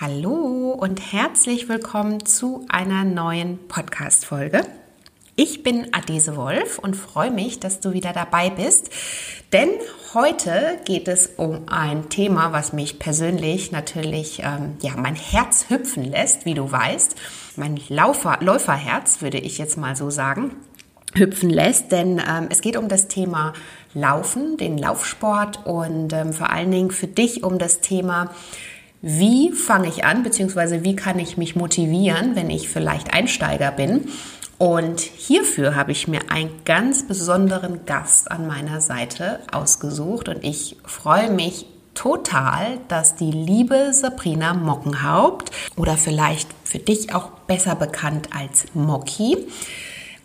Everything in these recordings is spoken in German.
Hallo und herzlich willkommen zu einer neuen Podcast-Folge. Ich bin Adese Wolf und freue mich, dass du wieder dabei bist, denn heute geht es um ein Thema, was mich persönlich natürlich ähm, ja mein Herz hüpfen lässt, wie du weißt, mein Laufer, Läuferherz würde ich jetzt mal so sagen hüpfen lässt, denn ähm, es geht um das Thema Laufen, den Laufsport und ähm, vor allen Dingen für dich um das Thema wie fange ich an, beziehungsweise wie kann ich mich motivieren, wenn ich vielleicht Einsteiger bin. Und hierfür habe ich mir einen ganz besonderen Gast an meiner Seite ausgesucht und ich freue mich total, dass die liebe Sabrina Mockenhaupt oder vielleicht für dich auch besser bekannt als Mocki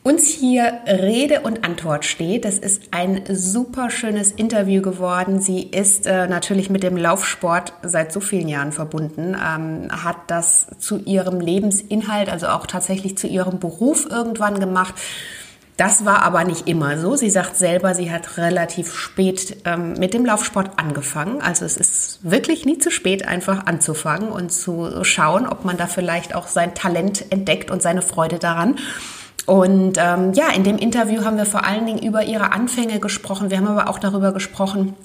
uns hier Rede und Antwort steht. Das ist ein super schönes Interview geworden. Sie ist äh, natürlich mit dem Laufsport seit so vielen Jahren verbunden, ähm, hat das zu ihrem Lebensinhalt, also auch tatsächlich zu ihrem Beruf irgendwann gemacht. Das war aber nicht immer so. Sie sagt selber, sie hat relativ spät ähm, mit dem Laufsport angefangen. Also es ist wirklich nie zu spät, einfach anzufangen und zu schauen, ob man da vielleicht auch sein Talent entdeckt und seine Freude daran. Und ähm, ja, in dem Interview haben wir vor allen Dingen über ihre Anfänge gesprochen. Wir haben aber auch darüber gesprochen,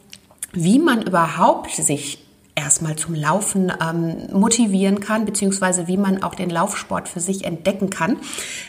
wie man überhaupt sich erstmal zum Laufen ähm, motivieren kann, beziehungsweise wie man auch den Laufsport für sich entdecken kann.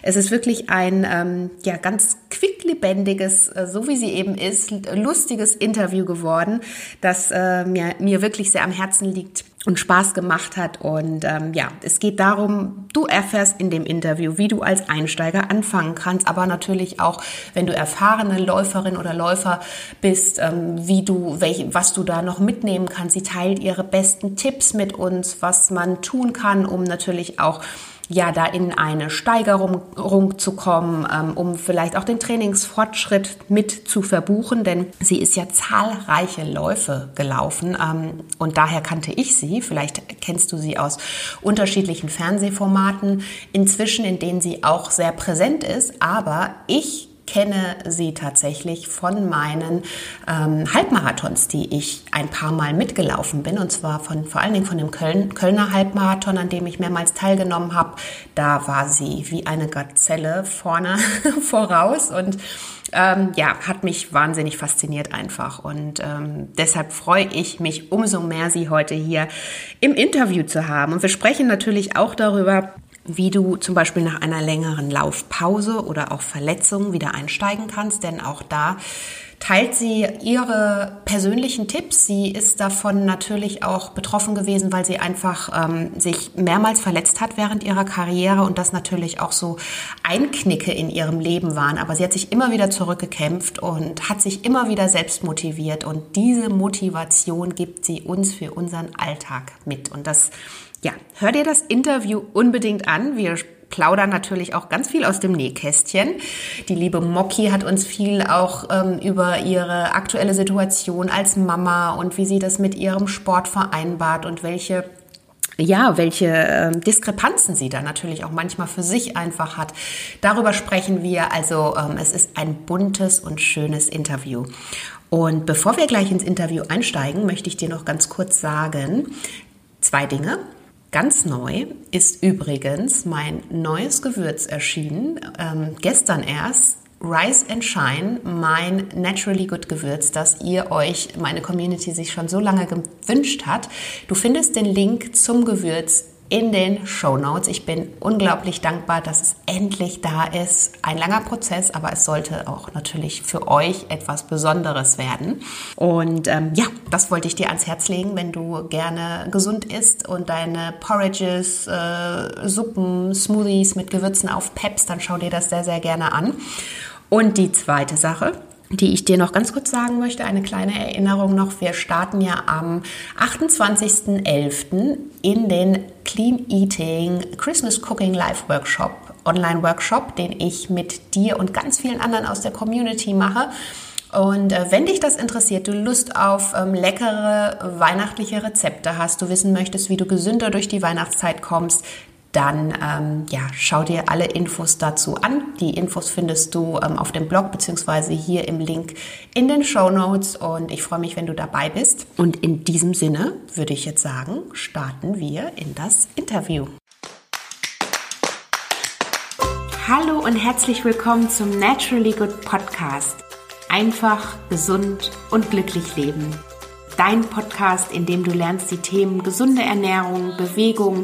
Es ist wirklich ein ähm, ja ganz quicklebendiges, äh, so wie sie eben ist, lustiges Interview geworden, das äh, mir, mir wirklich sehr am Herzen liegt und Spaß gemacht hat. Und ähm, ja, es geht darum, du erfährst in dem Interview, wie du als Einsteiger anfangen kannst, aber natürlich auch, wenn du erfahrene Läuferin oder Läufer bist, ähm, wie du, welch, was du da noch mitnehmen kannst. Sie teilt ihre besten Tipps mit uns, was man tun kann, um natürlich auch ja, da in eine Steigerung zu kommen, ähm, um vielleicht auch den Trainingsfortschritt mit zu verbuchen, denn sie ist ja zahlreiche Läufe gelaufen ähm, und daher kannte ich sie. Vielleicht kennst du sie aus unterschiedlichen Fernsehformaten inzwischen, in denen sie auch sehr präsent ist, aber ich kenne sie tatsächlich von meinen ähm, Halbmarathons, die ich ein paar Mal mitgelaufen bin. Und zwar von, vor allen Dingen von dem Köln, Kölner Halbmarathon, an dem ich mehrmals teilgenommen habe. Da war sie wie eine Gazelle vorne voraus und ähm, ja, hat mich wahnsinnig fasziniert einfach. Und ähm, deshalb freue ich mich umso mehr, Sie heute hier im Interview zu haben. Und wir sprechen natürlich auch darüber, wie du zum Beispiel nach einer längeren Laufpause oder auch Verletzung wieder einsteigen kannst, denn auch da teilt sie ihre persönlichen Tipps. Sie ist davon natürlich auch betroffen gewesen, weil sie einfach ähm, sich mehrmals verletzt hat während ihrer Karriere und das natürlich auch so Einknicke in ihrem Leben waren. Aber sie hat sich immer wieder zurückgekämpft und hat sich immer wieder selbst motiviert und diese Motivation gibt sie uns für unseren Alltag mit. Und das ja, hör dir das Interview unbedingt an. Wir plaudern natürlich auch ganz viel aus dem Nähkästchen. Die liebe Moki hat uns viel auch ähm, über ihre aktuelle Situation als Mama und wie sie das mit ihrem Sport vereinbart und welche ja, welche äh, Diskrepanzen sie da natürlich auch manchmal für sich einfach hat. Darüber sprechen wir. Also ähm, es ist ein buntes und schönes Interview. Und bevor wir gleich ins Interview einsteigen, möchte ich dir noch ganz kurz sagen, zwei Dinge. Ganz neu ist übrigens mein neues Gewürz erschienen, ähm, gestern erst. Rise and Shine, mein Naturally Good Gewürz, das ihr euch, meine Community sich schon so lange gewünscht hat. Du findest den Link zum Gewürz in den Show Notes. Ich bin unglaublich dankbar, dass es endlich da ist. Ein langer Prozess, aber es sollte auch natürlich für euch etwas Besonderes werden. Und ähm, ja, das wollte ich dir ans Herz legen, wenn du gerne gesund isst und deine Porridges, äh, Suppen, Smoothies mit Gewürzen aufpeppst, dann schau dir das sehr, sehr gerne an. Und die zweite Sache, die ich dir noch ganz kurz sagen möchte, eine kleine Erinnerung noch. Wir starten ja am 28.11. in den Clean Eating Christmas Cooking Live Workshop, Online-Workshop, den ich mit dir und ganz vielen anderen aus der Community mache. Und äh, wenn dich das interessiert, du Lust auf ähm, leckere weihnachtliche Rezepte hast, du wissen möchtest, wie du gesünder durch die Weihnachtszeit kommst, dann ähm, ja, schau dir alle Infos dazu an. Die Infos findest du ähm, auf dem Blog beziehungsweise hier im Link in den Show Notes und ich freue mich, wenn du dabei bist. Und in diesem Sinne würde ich jetzt sagen, starten wir in das Interview. Hallo und herzlich willkommen zum Naturally Good Podcast. Einfach, gesund und glücklich leben. Dein Podcast, in dem du lernst, die Themen gesunde Ernährung, Bewegung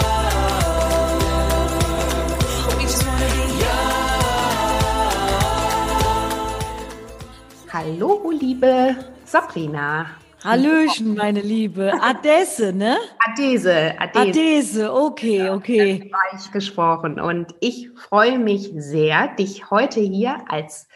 Hallo, liebe Sabrina. Hallöchen, meine Liebe. Adese, ne? Adese, Adese. Adese, okay, okay. Weich gesprochen. Und ich freue mich sehr, dich heute hier als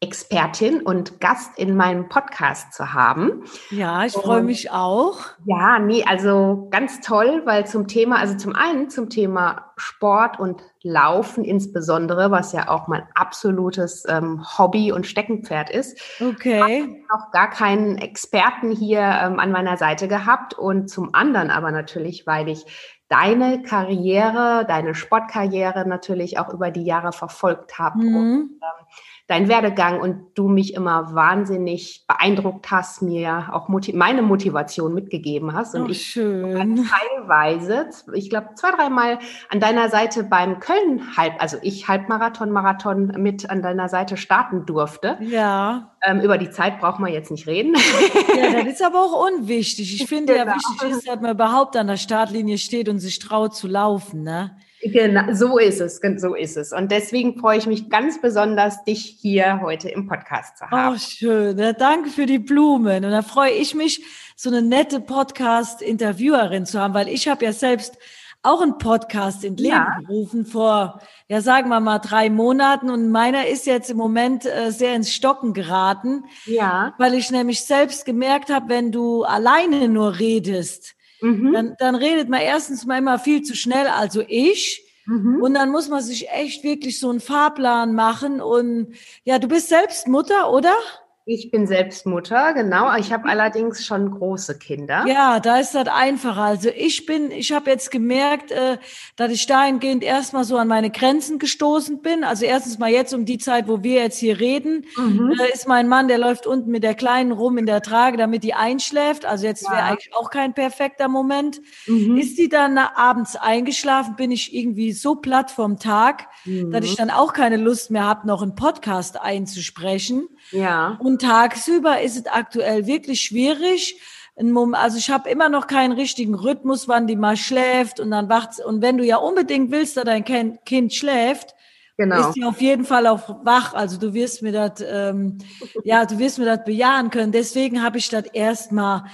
Expertin und Gast in meinem Podcast zu haben. Ja, ich freue mich auch. Ja, nee, also ganz toll, weil zum Thema, also zum einen zum Thema Sport und Laufen insbesondere, was ja auch mein absolutes ähm, Hobby und Steckenpferd ist. Okay. Ich noch gar keinen Experten hier ähm, an meiner Seite gehabt und zum anderen aber natürlich, weil ich deine Karriere, deine Sportkarriere natürlich auch über die Jahre verfolgt habe mhm. und ähm, dein Werdegang und du mich immer wahnsinnig beeindruckt hast, mir auch motiv meine Motivation mitgegeben hast. Und oh, ich schön. teilweise, ich glaube, zwei, dreimal an deiner Seite beim Köln-Halb, also ich Halbmarathon, Marathon mit an deiner Seite starten durfte. Ja. Ähm, über die Zeit braucht man jetzt nicht reden. Ja, das ist aber auch unwichtig. Ich finde genau. ja wichtig ist, dass man überhaupt an der Startlinie steht und sich traut zu laufen, ne? Genau, so ist es, so ist es. Und deswegen freue ich mich ganz besonders, dich hier heute im Podcast zu haben. Oh, schön. Ja, danke für die Blumen. Und da freue ich mich, so eine nette Podcast-Interviewerin zu haben, weil ich habe ja selbst auch einen Podcast in Leben ja. gerufen vor, ja sagen wir mal drei Monaten und meiner ist jetzt im Moment äh, sehr ins Stocken geraten, ja, weil ich nämlich selbst gemerkt habe, wenn du alleine nur redest, mhm. dann, dann redet man erstens mal immer viel zu schnell, also ich. Mhm. Und dann muss man sich echt wirklich so einen Fahrplan machen. Und ja, du bist selbst Mutter, oder? Ich bin selbst Mutter, genau. Ich habe allerdings schon große Kinder. Ja, da ist das einfacher. Also ich bin, ich habe jetzt gemerkt, äh, dass ich dahingehend erstmal so an meine Grenzen gestoßen bin. Also erstens mal jetzt um die Zeit, wo wir jetzt hier reden, mhm. äh, ist mein Mann, der läuft unten mit der Kleinen rum in der Trage, damit die einschläft. Also jetzt ja. wäre eigentlich auch kein perfekter Moment. Mhm. Ist die dann abends eingeschlafen, bin ich irgendwie so platt vom Tag, mhm. dass ich dann auch keine Lust mehr habe, noch einen Podcast einzusprechen. Ja. Und tagsüber ist es aktuell wirklich schwierig. Also ich habe immer noch keinen richtigen Rhythmus, wann die mal schläft und dann wacht und wenn du ja unbedingt willst, dass dein Kind schläft, genau. ist sie auf jeden Fall auch wach. Also du wirst mir das, ähm, ja, du wirst mir das bejahen können. Deswegen habe ich das erstmal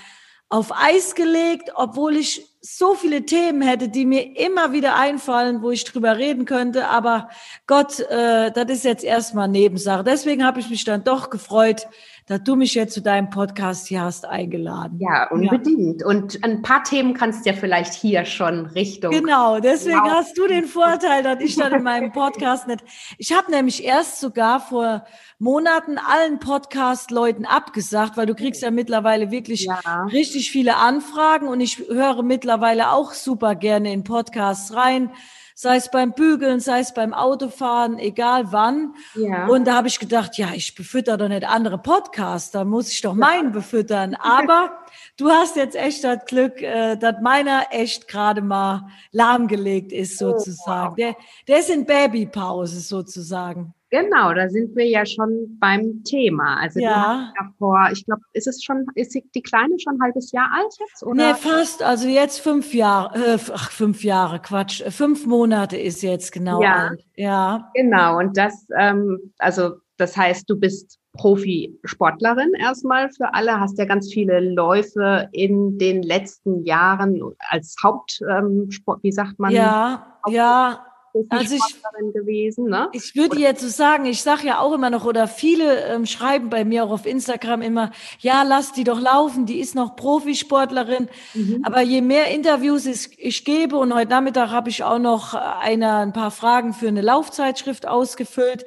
auf Eis gelegt, obwohl ich so viele Themen hätte, die mir immer wieder einfallen, wo ich drüber reden könnte. Aber Gott, äh, das ist jetzt erstmal Nebensache. Deswegen habe ich mich dann doch gefreut, dass du mich jetzt zu deinem Podcast hier hast eingeladen. Ja, unbedingt. Ja. Und ein paar Themen kannst du ja vielleicht hier schon Richtung. Genau, deswegen wow. hast du den Vorteil, dass ich dann in meinem Podcast nicht. Ich habe nämlich erst sogar vor Monaten allen Podcast-Leuten abgesagt, weil du kriegst ja mittlerweile wirklich ja. richtig viele Anfragen und ich höre mittlerweile auch super gerne in Podcasts rein sei es beim Bügeln, sei es beim Autofahren, egal wann. Ja. Und da habe ich gedacht, ja, ich befütter doch nicht andere Podcasts, da muss ich doch meinen befüttern. Aber du hast jetzt echt das Glück, äh, dass meiner echt gerade mal lahmgelegt ist, sozusagen. Oh, wow. der, der ist in Babypause sozusagen. Genau, da sind wir ja schon beim Thema. Also ja. davor, ich glaube, ist es schon, ist die Kleine schon ein halbes Jahr alt jetzt? Oder? Nee, fast. Also jetzt fünf Jahre, äh, ach, fünf Jahre, Quatsch. Fünf Monate ist jetzt genau ja. alt. Ja. Genau. Und das, ähm, also das heißt, du bist Profisportlerin erstmal für alle, hast ja ganz viele Läufe in den letzten Jahren als Hauptsport, ähm, wie sagt man? Ja, ja, also ich, gewesen. Ne? Ich würde jetzt so sagen, ich sage ja auch immer noch, oder viele ähm, schreiben bei mir auch auf Instagram immer, ja, lass die doch laufen, die ist noch Profisportlerin. Mhm. Aber je mehr Interviews ich, ich gebe, und heute Nachmittag habe ich auch noch eine, ein paar Fragen für eine Laufzeitschrift ausgefüllt,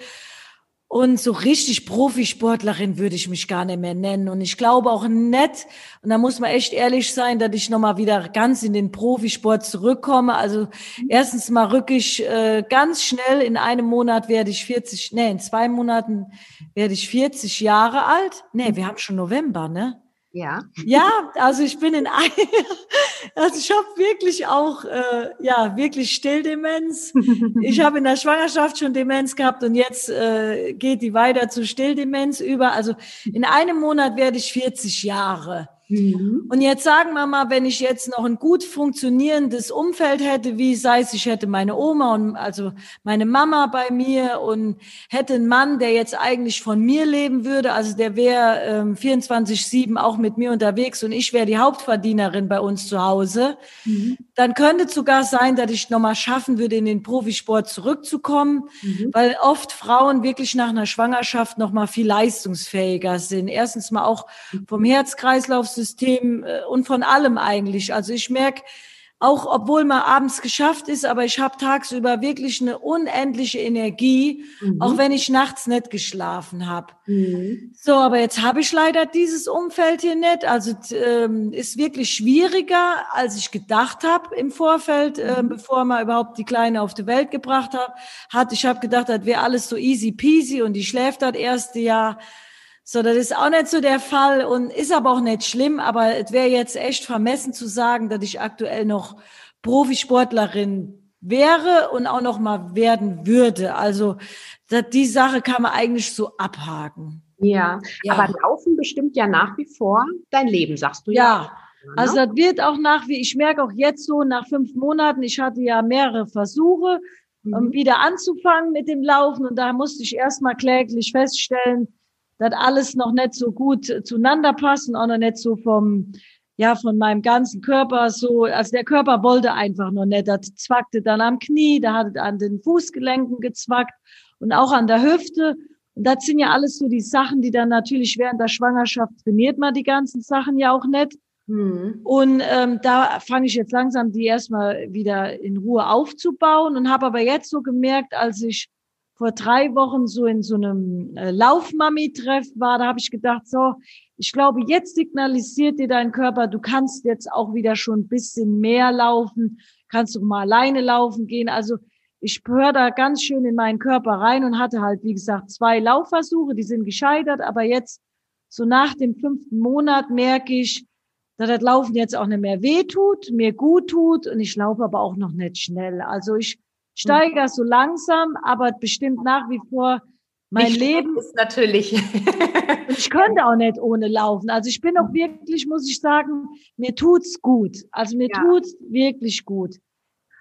und so richtig Profisportlerin würde ich mich gar nicht mehr nennen. Und ich glaube auch nicht, und da muss man echt ehrlich sein, dass ich nochmal wieder ganz in den Profisport zurückkomme. Also erstens mal rück ich äh, ganz schnell, in einem Monat werde ich 40, nee, in zwei Monaten werde ich 40 Jahre alt. Nee, wir haben schon November, ne? Ja. Ja, also ich bin in ein, also ich habe wirklich auch, äh, ja, wirklich Stilldemenz. Ich habe in der Schwangerschaft schon Demenz gehabt und jetzt äh, geht die weiter zu Stilldemenz über. Also in einem Monat werde ich 40 Jahre. Mhm. Und jetzt sagen wir mal, wenn ich jetzt noch ein gut funktionierendes Umfeld hätte, wie sei es, ich hätte meine Oma und also meine Mama bei mir und hätte einen Mann, der jetzt eigentlich von mir leben würde, also der wäre ähm, 24-7 auch mit mir unterwegs und ich wäre die Hauptverdienerin bei uns zu Hause, mhm. dann könnte es sogar sein, dass ich nochmal schaffen würde, in den Profisport zurückzukommen, mhm. weil oft Frauen wirklich nach einer Schwangerschaft nochmal viel leistungsfähiger sind. Erstens mal auch vom Herzkreislauf System äh, und von allem eigentlich. Also ich merke, auch obwohl man abends geschafft ist, aber ich habe tagsüber wirklich eine unendliche Energie, mhm. auch wenn ich nachts nicht geschlafen habe. Mhm. So, aber jetzt habe ich leider dieses Umfeld hier nicht. Also ähm, ist wirklich schwieriger, als ich gedacht habe im Vorfeld, äh, mhm. bevor man überhaupt die Kleine auf die Welt gebracht hat. hat ich habe gedacht, das wäre alles so easy peasy und die schläft das erste Jahr. So, das ist auch nicht so der Fall und ist aber auch nicht schlimm, aber es wäre jetzt echt vermessen zu sagen, dass ich aktuell noch Profisportlerin wäre und auch noch mal werden würde. Also die Sache kann man eigentlich so abhaken. Ja, ja, aber Laufen bestimmt ja nach wie vor dein Leben, sagst du ja. Ja, also das wird auch nach wie, ich merke auch jetzt so nach fünf Monaten, ich hatte ja mehrere Versuche, mhm. um wieder anzufangen mit dem Laufen und da musste ich erstmal kläglich feststellen, dass alles noch nicht so gut zueinander passt und auch noch nicht so vom, ja, von meinem ganzen Körper so, also der Körper wollte einfach noch nicht. Das zwackte dann am Knie, da hat es an den Fußgelenken gezwackt und auch an der Hüfte. Und das sind ja alles so die Sachen, die dann natürlich während der Schwangerschaft trainiert man die ganzen Sachen ja auch nicht. Mhm. Und ähm, da fange ich jetzt langsam die erstmal wieder in Ruhe aufzubauen und habe aber jetzt so gemerkt, als ich vor drei Wochen so in so einem äh, Laufmami-Treff war, da habe ich gedacht, so, ich glaube, jetzt signalisiert dir dein Körper, du kannst jetzt auch wieder schon ein bisschen mehr laufen, kannst du mal alleine laufen gehen. Also ich höre da ganz schön in meinen Körper rein und hatte halt, wie gesagt, zwei Laufversuche, die sind gescheitert, aber jetzt so nach dem fünften Monat merke ich, dass das Laufen jetzt auch nicht mehr weh tut, mir gut tut und ich laufe aber auch noch nicht schnell. Also ich steigere so langsam, aber bestimmt nach wie vor mein nicht Leben ist natürlich. ich könnte auch nicht ohne laufen. Also ich bin auch wirklich, muss ich sagen, mir tut's gut. Also mir ja. tut's wirklich gut.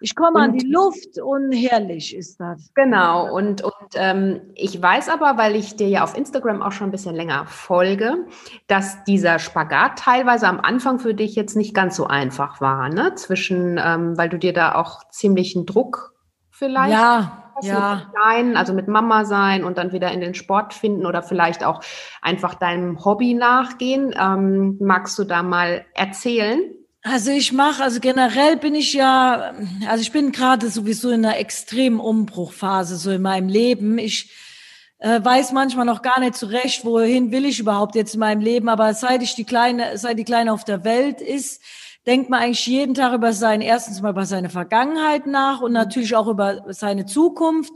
Ich komme an die Luft und herrlich ist das. Genau, und, und ähm, ich weiß aber, weil ich dir ja auf Instagram auch schon ein bisschen länger folge, dass dieser Spagat teilweise am Anfang für dich jetzt nicht ganz so einfach war, ne? Zwischen, ähm, weil du dir da auch ziemlichen Druck vielleicht. Ja, ja. Kleinen, also mit Mama sein und dann wieder in den Sport finden oder vielleicht auch einfach deinem Hobby nachgehen. Ähm, magst du da mal erzählen? Also ich mache, also generell bin ich ja, also ich bin gerade sowieso in einer extremen Umbruchphase so in meinem Leben. Ich äh, weiß manchmal noch gar nicht zurecht, wohin will ich überhaupt jetzt in meinem Leben. Aber seit ich die Kleine, seit die Kleine auf der Welt ist, denkt man eigentlich jeden Tag über sein, erstens mal über seine Vergangenheit nach und natürlich auch über seine Zukunft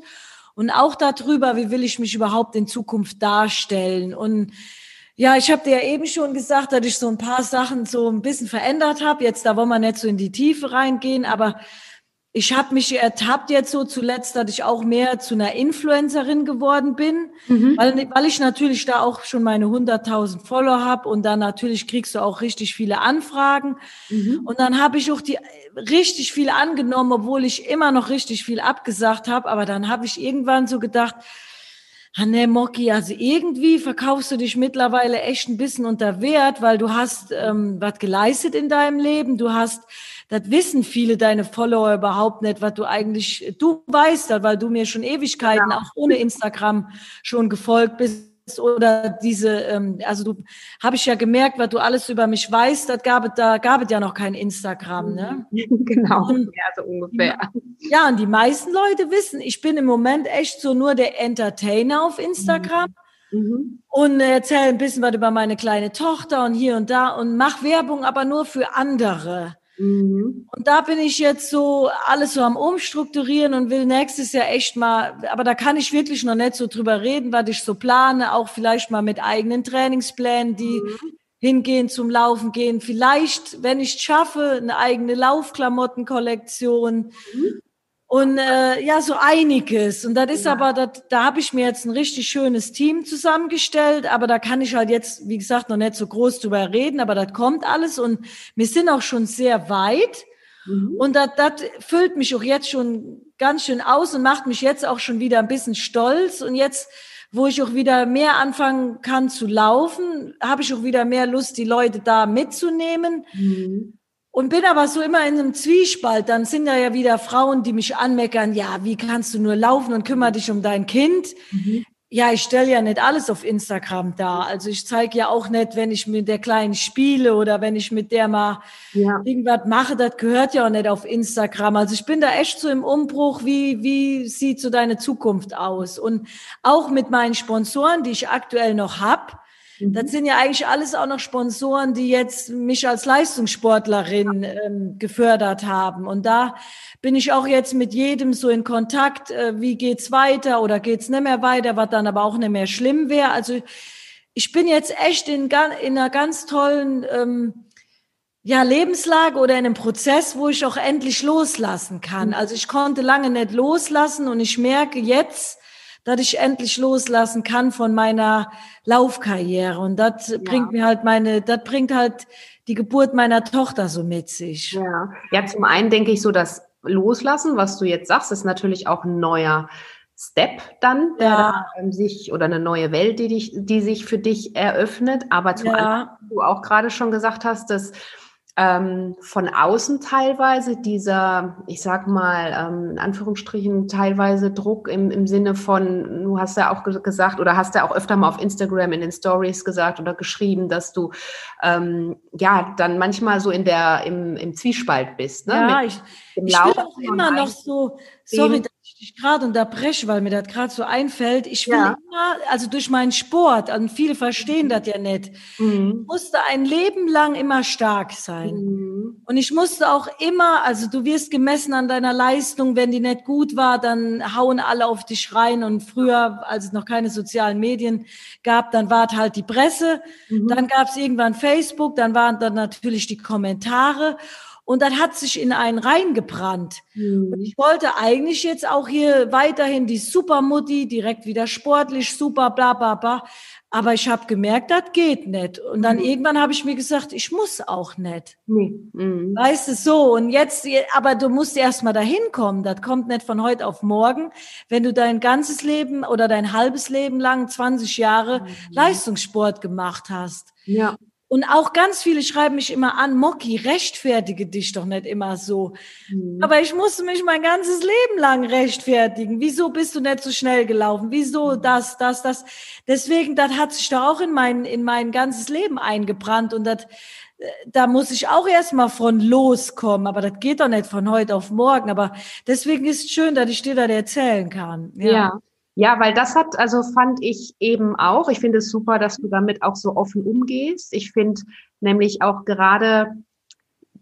und auch darüber, wie will ich mich überhaupt in Zukunft darstellen. Und ja, ich habe dir ja eben schon gesagt, dass ich so ein paar Sachen so ein bisschen verändert habe. Jetzt, da wollen wir nicht so in die Tiefe reingehen, aber ich habe mich ertappt jetzt so zuletzt, dass ich auch mehr zu einer Influencerin geworden bin, mhm. weil, weil ich natürlich da auch schon meine 100.000 Follower habe und dann natürlich kriegst du auch richtig viele Anfragen. Mhm. Und dann habe ich auch die richtig viel angenommen, obwohl ich immer noch richtig viel abgesagt habe. Aber dann habe ich irgendwann so gedacht, Ah, ne, Moki, also irgendwie verkaufst du dich mittlerweile echt ein bisschen unter Wert, weil du hast ähm, was geleistet in deinem Leben. Du hast, das wissen viele deine Follower überhaupt nicht, was du eigentlich, du weißt das, weil du mir schon Ewigkeiten, genau. auch ohne Instagram schon gefolgt bist oder diese, ähm, also du habe ich ja gemerkt, was du alles über mich weißt, das gab es, da gab es ja noch kein Instagram, ne? genau, und, ja, so ungefähr. Ja, und die meisten Leute wissen, ich bin im Moment echt so nur der Entertainer auf Instagram. Mhm. mhm. Und erzähle ein bisschen was über meine kleine Tochter und hier und da und mach Werbung, aber nur für andere. Mhm. Und da bin ich jetzt so alles so am Umstrukturieren und will nächstes Jahr echt mal, aber da kann ich wirklich noch nicht so drüber reden, was ich so plane, auch vielleicht mal mit eigenen Trainingsplänen, die mhm. hingehen zum Laufen gehen. Vielleicht, wenn ich es schaffe, eine eigene Laufklamottenkollektion. Mhm und äh, ja, so einiges. Und das ist ja. aber, das, da habe ich mir jetzt ein richtig schönes Team zusammengestellt, aber da kann ich halt jetzt, wie gesagt, noch nicht so groß drüber reden, aber das kommt alles und wir sind auch schon sehr weit. Mhm. Und das, das füllt mich auch jetzt schon ganz schön aus und macht mich jetzt auch schon wieder ein bisschen stolz. Und jetzt, wo ich auch wieder mehr anfangen kann zu laufen, habe ich auch wieder mehr Lust, die Leute da mitzunehmen. Mhm. Und bin aber so immer in einem Zwiespalt. Dann sind da ja wieder Frauen, die mich anmeckern, ja, wie kannst du nur laufen und kümmere dich um dein Kind? Mhm. Ja, ich stelle ja nicht alles auf Instagram dar. Also ich zeige ja auch nicht, wenn ich mit der Kleinen spiele oder wenn ich mit der mal ja. irgendwas mache, das gehört ja auch nicht auf Instagram. Also ich bin da echt so im Umbruch, wie, wie sieht so deine Zukunft aus? Und auch mit meinen Sponsoren, die ich aktuell noch hab das mhm. sind ja eigentlich alles auch noch Sponsoren, die jetzt mich als Leistungssportlerin ähm, gefördert haben. Und da bin ich auch jetzt mit jedem so in Kontakt, äh, wie geht's weiter oder geht's nicht mehr weiter, was dann aber auch nicht mehr schlimm wäre. Also ich bin jetzt echt in, in einer ganz tollen ähm, ja, Lebenslage oder in einem Prozess, wo ich auch endlich loslassen kann. Mhm. Also ich konnte lange nicht loslassen und ich merke jetzt, dass ich endlich loslassen kann von meiner Laufkarriere. Und das ja. bringt mir halt meine, das bringt halt die Geburt meiner Tochter so mit sich. Ja, ja zum einen denke ich so, dass Loslassen, was du jetzt sagst, ist natürlich auch ein neuer Step dann, der ja. da, ähm, sich oder eine neue Welt, die dich, die sich für dich eröffnet. Aber zum ja. anderen, du auch gerade schon gesagt hast, dass ähm, von außen teilweise dieser, ich sag mal, ähm, in Anführungsstrichen teilweise Druck im, im Sinne von, du hast ja auch gesagt oder hast ja auch öfter mal auf Instagram in den Stories gesagt oder geschrieben, dass du ähm, ja dann manchmal so in der im, im Zwiespalt bist. Ne? Ja, Mit, ich, ich will auch immer noch so, sorry, ich dich gerade unterbreche, weil mir das gerade so einfällt. Ich will ja. immer, also durch meinen Sport, und viele verstehen das ja nicht, mhm. musste ein Leben lang immer stark sein. Mhm. Und ich musste auch immer, also du wirst gemessen an deiner Leistung, wenn die nicht gut war, dann hauen alle auf dich rein. Und früher, als es noch keine sozialen Medien gab, dann war halt die Presse, mhm. dann gab es irgendwann Facebook, dann waren dann natürlich die Kommentare. Und dann hat sich in einen reingebrannt. Mhm. Und ich wollte eigentlich jetzt auch hier weiterhin die Supermutti, direkt wieder sportlich, super, bla bla bla. Aber ich habe gemerkt, das geht nicht. Und dann mhm. irgendwann habe ich mir gesagt, ich muss auch nicht. Mhm. Weißt du, so. Und jetzt, aber du musst erst mal dahin kommen. Das kommt nicht von heute auf morgen. Wenn du dein ganzes Leben oder dein halbes Leben lang, 20 Jahre mhm. Leistungssport gemacht hast. Ja. Und auch ganz viele schreiben mich immer an, Moki, rechtfertige dich doch nicht immer so. Mhm. Aber ich musste mich mein ganzes Leben lang rechtfertigen. Wieso bist du nicht so schnell gelaufen? Wieso mhm. das, das, das? Deswegen, das hat sich doch auch in mein, in mein ganzes Leben eingebrannt und das, äh, da muss ich auch erstmal von loskommen, aber das geht doch nicht von heute auf morgen. Aber deswegen ist es schön, dass ich dir das erzählen kann. ja. ja. Ja, weil das hat, also fand ich eben auch, ich finde es super, dass du damit auch so offen umgehst. Ich finde nämlich auch gerade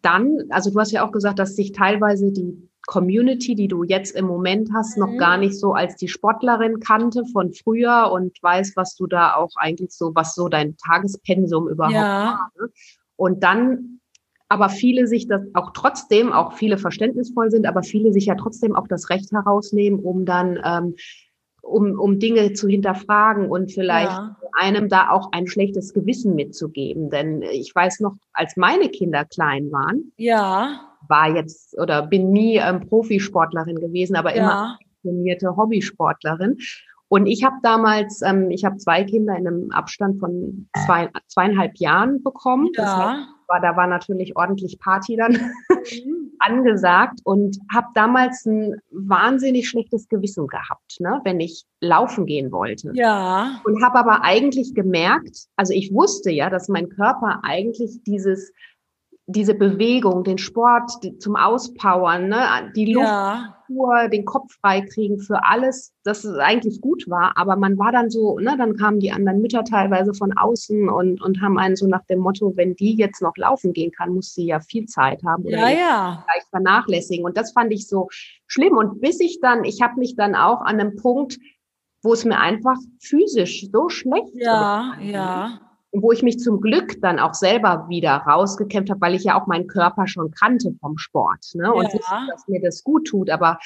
dann, also du hast ja auch gesagt, dass sich teilweise die Community, die du jetzt im Moment hast, mhm. noch gar nicht so als die Sportlerin kannte von früher und weiß, was du da auch eigentlich so, was so dein Tagespensum überhaupt ja. war. Ne? Und dann aber viele sich das auch trotzdem, auch viele verständnisvoll sind, aber viele sich ja trotzdem auch das Recht herausnehmen, um dann ähm, um, um Dinge zu hinterfragen und vielleicht ja. einem da auch ein schlechtes Gewissen mitzugeben. Denn ich weiß noch, als meine Kinder klein waren, ja. war jetzt oder bin nie ähm, Profisportlerin gewesen, aber ja. immer trainierte Hobbysportlerin. Und ich habe damals, ähm, ich habe zwei Kinder in einem Abstand von zwei, zweieinhalb Jahren bekommen. Ja. Das war, da war natürlich ordentlich Party dann mhm. Angesagt und habe damals ein wahnsinnig schlechtes Gewissen gehabt, ne, wenn ich laufen gehen wollte. Ja. Und habe aber eigentlich gemerkt, also ich wusste ja, dass mein Körper eigentlich dieses diese Bewegung, den Sport die, zum Auspowern, ne, die Luft, ja. den Kopf freikriegen für alles, dass es eigentlich gut war. Aber man war dann so, ne, dann kamen die anderen Mütter teilweise von außen und, und haben einen so nach dem Motto, wenn die jetzt noch laufen gehen kann, muss sie ja viel Zeit haben oder ja, ja. gleich vernachlässigen. Und das fand ich so schlimm. Und bis ich dann, ich habe mich dann auch an einem Punkt, wo es mir einfach physisch so schlecht ja, ja wo ich mich zum Glück dann auch selber wieder rausgekämpft habe, weil ich ja auch meinen Körper schon kannte vom Sport ne? und ja. wusste, dass mir das gut tut, aber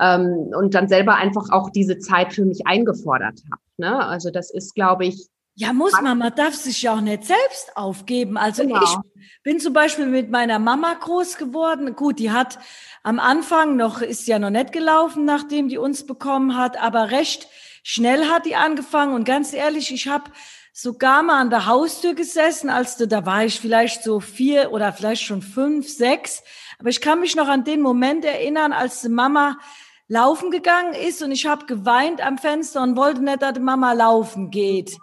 ähm, und dann selber einfach auch diese Zeit für mich eingefordert habe. Ne? Also das ist, glaube ich, ja, muss man, man darf sich ja auch nicht selbst aufgeben. Also genau. ich bin zum Beispiel mit meiner Mama groß geworden. Gut, die hat am Anfang noch, ist ja noch nicht gelaufen, nachdem die uns bekommen hat, aber recht schnell hat die angefangen. Und ganz ehrlich, ich habe sogar mal an der Haustür gesessen, als du, da war ich vielleicht so vier oder vielleicht schon fünf, sechs. Aber ich kann mich noch an den Moment erinnern, als die Mama laufen gegangen ist und ich habe geweint am Fenster und wollte nicht, dass die Mama laufen geht.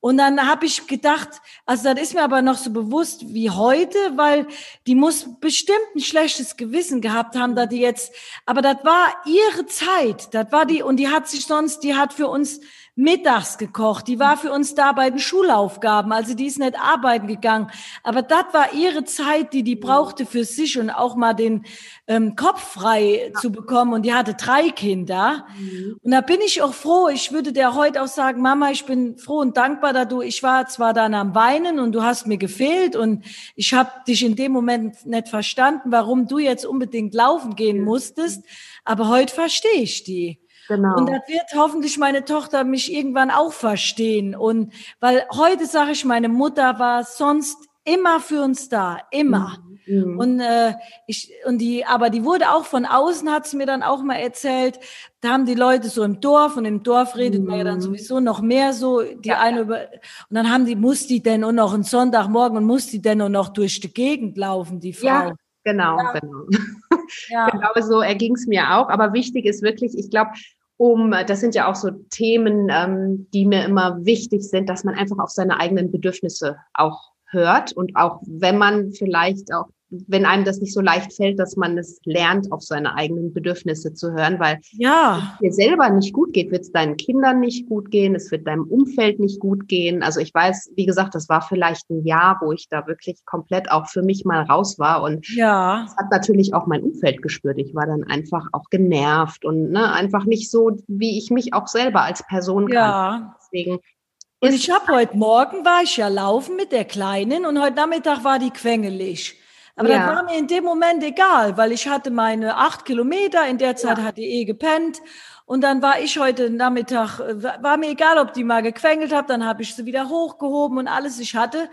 Und dann habe ich gedacht, also das ist mir aber noch so bewusst wie heute, weil die muss bestimmt ein schlechtes Gewissen gehabt haben, dass die jetzt, aber das war ihre Zeit, das war die, und die hat sich sonst, die hat für uns mittags gekocht. Die war für uns da bei den Schulaufgaben. Also die ist nicht arbeiten gegangen. Aber das war ihre Zeit, die die brauchte für sich und auch mal den ähm, Kopf frei zu bekommen. Und die hatte drei Kinder. Mhm. Und da bin ich auch froh. Ich würde dir heute auch sagen, Mama, ich bin froh und dankbar, dass du, ich war zwar dann am Weinen und du hast mir gefehlt und ich habe dich in dem Moment nicht verstanden, warum du jetzt unbedingt laufen gehen musstest. Aber heute verstehe ich die. Genau. Und das wird hoffentlich meine Tochter mich irgendwann auch verstehen. Und weil heute sage ich, meine Mutter war sonst immer für uns da, immer. Mhm. mhm. Und äh, ich und die, aber die wurde auch von außen, hat sie mir dann auch mal erzählt. Da haben die Leute so im Dorf und im Dorf redet mhm. man ja dann mhm. sowieso noch mehr so die ja, eine über und dann haben die muss die denn und noch einen Sonntagmorgen und muss die denn und noch durch die Gegend laufen, die Frau. Ja. Genau, ja. genau. Ja. genau so erging es mir auch. Aber wichtig ist wirklich, ich glaube, um, das sind ja auch so Themen, ähm, die mir immer wichtig sind, dass man einfach auf seine eigenen Bedürfnisse auch hört. Und auch wenn man vielleicht auch wenn einem das nicht so leicht fällt, dass man es lernt, auf seine eigenen Bedürfnisse zu hören, weil ja. dir selber nicht gut geht, wird es deinen Kindern nicht gut gehen, es wird deinem Umfeld nicht gut gehen. Also ich weiß, wie gesagt, das war vielleicht ein Jahr, wo ich da wirklich komplett auch für mich mal raus war und ja. das hat natürlich auch mein Umfeld gespürt. Ich war dann einfach auch genervt und ne, einfach nicht so, wie ich mich auch selber als Person ja. kann. Deswegen und ich habe heute Morgen war ich ja laufen mit der Kleinen und heute Nachmittag war die quengelig. Aber ja. das war mir in dem Moment egal, weil ich hatte meine acht Kilometer, in der Zeit ja. hat die eh gepennt. Und dann war ich heute Nachmittag, war mir egal, ob die mal gequengelt hat, dann habe ich sie wieder hochgehoben und alles. Ich hatte,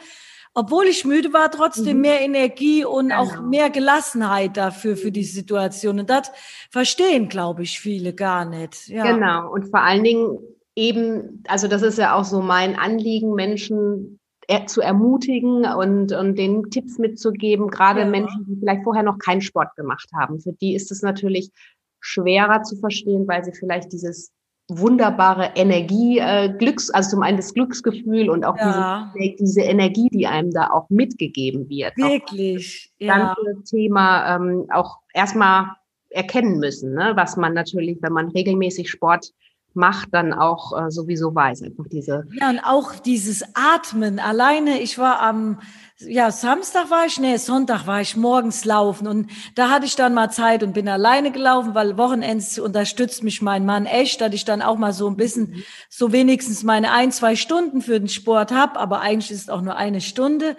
obwohl ich müde war, trotzdem mhm. mehr Energie und genau. auch mehr Gelassenheit dafür, für die Situation. Und das verstehen, glaube ich, viele gar nicht. Ja. Genau. Und vor allen Dingen eben, also das ist ja auch so mein Anliegen, Menschen zu ermutigen und, und den Tipps mitzugeben, gerade ja. Menschen, die vielleicht vorher noch keinen Sport gemacht haben. Für die ist es natürlich schwerer zu verstehen, weil sie vielleicht dieses wunderbare Energie, äh, Glücks, also zum einen das Glücksgefühl und auch ja. diese, diese Energie, die einem da auch mitgegeben wird. Wirklich. Das ja. ganze Thema ähm, auch erstmal erkennen müssen, ne? was man natürlich, wenn man regelmäßig Sport macht, dann auch äh, sowieso weiß. Einfach diese. Ja, und auch dieses Atmen. Alleine, ich war am, ja, Samstag war ich, nee, Sonntag war ich morgens laufen und da hatte ich dann mal Zeit und bin alleine gelaufen, weil Wochenends unterstützt mich mein Mann echt, dass ich dann auch mal so ein bisschen, mhm. so wenigstens meine ein, zwei Stunden für den Sport hab, aber eigentlich ist es auch nur eine Stunde.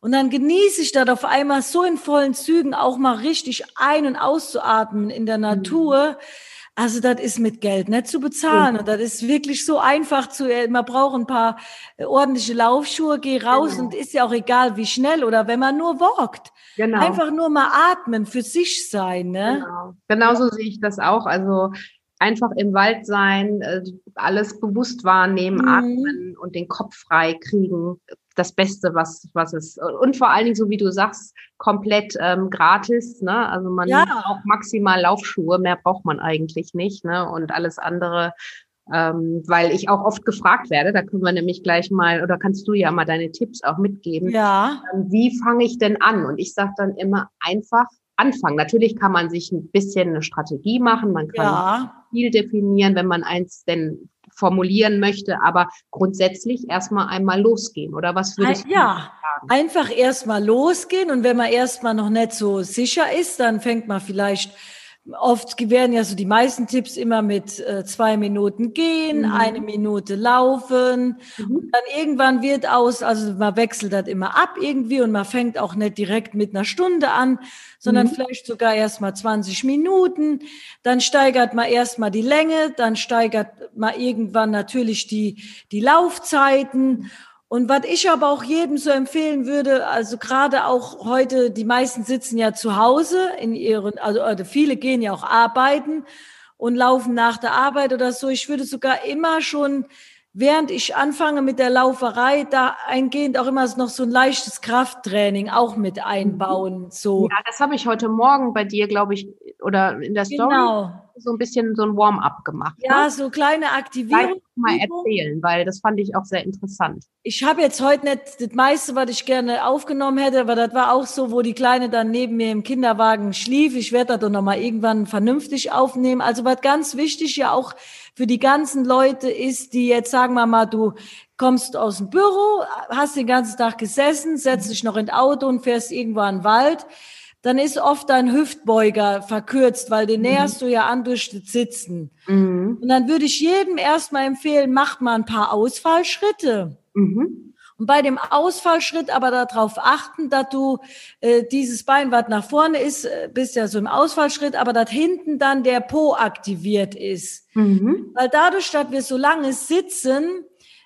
Und dann genieße ich das auf einmal so in vollen Zügen auch mal richtig ein- und auszuatmen in der mhm. Natur. Mhm also das ist mit Geld nicht zu bezahlen ja. und das ist wirklich so einfach zu, äh, man braucht ein paar äh, ordentliche Laufschuhe, geh raus genau. und ist ja auch egal wie schnell oder wenn man nur walkt. Genau. Einfach nur mal atmen, für sich sein. Ne? Genau. Genauso ja. sehe ich das auch. Also einfach im Wald sein, äh, alles bewusst wahrnehmen, mhm. atmen und den Kopf frei kriegen. Das Beste, was, was es, und vor allen Dingen, so wie du sagst, komplett ähm, gratis, ne? Also man ja. braucht maximal Laufschuhe, mehr braucht man eigentlich nicht, ne? Und alles andere ähm, weil ich auch oft gefragt werde, da können wir nämlich gleich mal, oder kannst du ja mal deine Tipps auch mitgeben. Ja. Ähm, wie fange ich denn an? Und ich sage dann immer einfach anfangen. Natürlich kann man sich ein bisschen eine Strategie machen, man kann ja. viel definieren, wenn man eins denn formulieren möchte, aber grundsätzlich erstmal einmal losgehen, oder was würdest du ja. sagen? Einfach erstmal losgehen und wenn man erstmal noch nicht so sicher ist, dann fängt man vielleicht Oft werden ja so die meisten Tipps immer mit äh, zwei Minuten gehen, mhm. eine Minute laufen. Mhm. Und dann irgendwann wird aus, also man wechselt das immer ab irgendwie und man fängt auch nicht direkt mit einer Stunde an, sondern mhm. vielleicht sogar erst mal 20 Minuten. Dann steigert man erst mal die Länge, dann steigert man irgendwann natürlich die, die Laufzeiten. Und was ich aber auch jedem so empfehlen würde, also gerade auch heute, die meisten sitzen ja zu Hause in ihren, also oder viele gehen ja auch arbeiten und laufen nach der Arbeit oder so. Ich würde sogar immer schon, während ich anfange mit der Lauferei, da eingehend auch immer noch so ein leichtes Krafttraining auch mit einbauen. So. Ja, das habe ich heute Morgen bei dir, glaube ich, oder in der Story. Genau so ein bisschen so ein Warm-up gemacht. Ja, ne? so kleine Aktivierung. mal erzählen, weil das fand ich auch sehr interessant. Ich habe jetzt heute nicht das meiste, was ich gerne aufgenommen hätte, aber das war auch so, wo die Kleine dann neben mir im Kinderwagen schlief. Ich werde das doch nochmal irgendwann vernünftig aufnehmen. Also was ganz wichtig ja auch für die ganzen Leute ist, die jetzt sagen wir mal, du kommst aus dem Büro, hast den ganzen Tag gesessen, setzt dich noch in Auto und fährst irgendwo an den Wald dann ist oft dein Hüftbeuger verkürzt, weil den mhm. näherst du ja an durch das Sitzen. Mhm. Und dann würde ich jedem erstmal empfehlen, macht mal ein paar Ausfallschritte. Mhm. Und bei dem Ausfallschritt aber darauf achten, dass du äh, dieses Bein, was nach vorne ist, äh, bist ja so im Ausfallschritt, aber dass hinten dann der Po aktiviert ist. Mhm. Weil dadurch, dass wir so lange sitzen,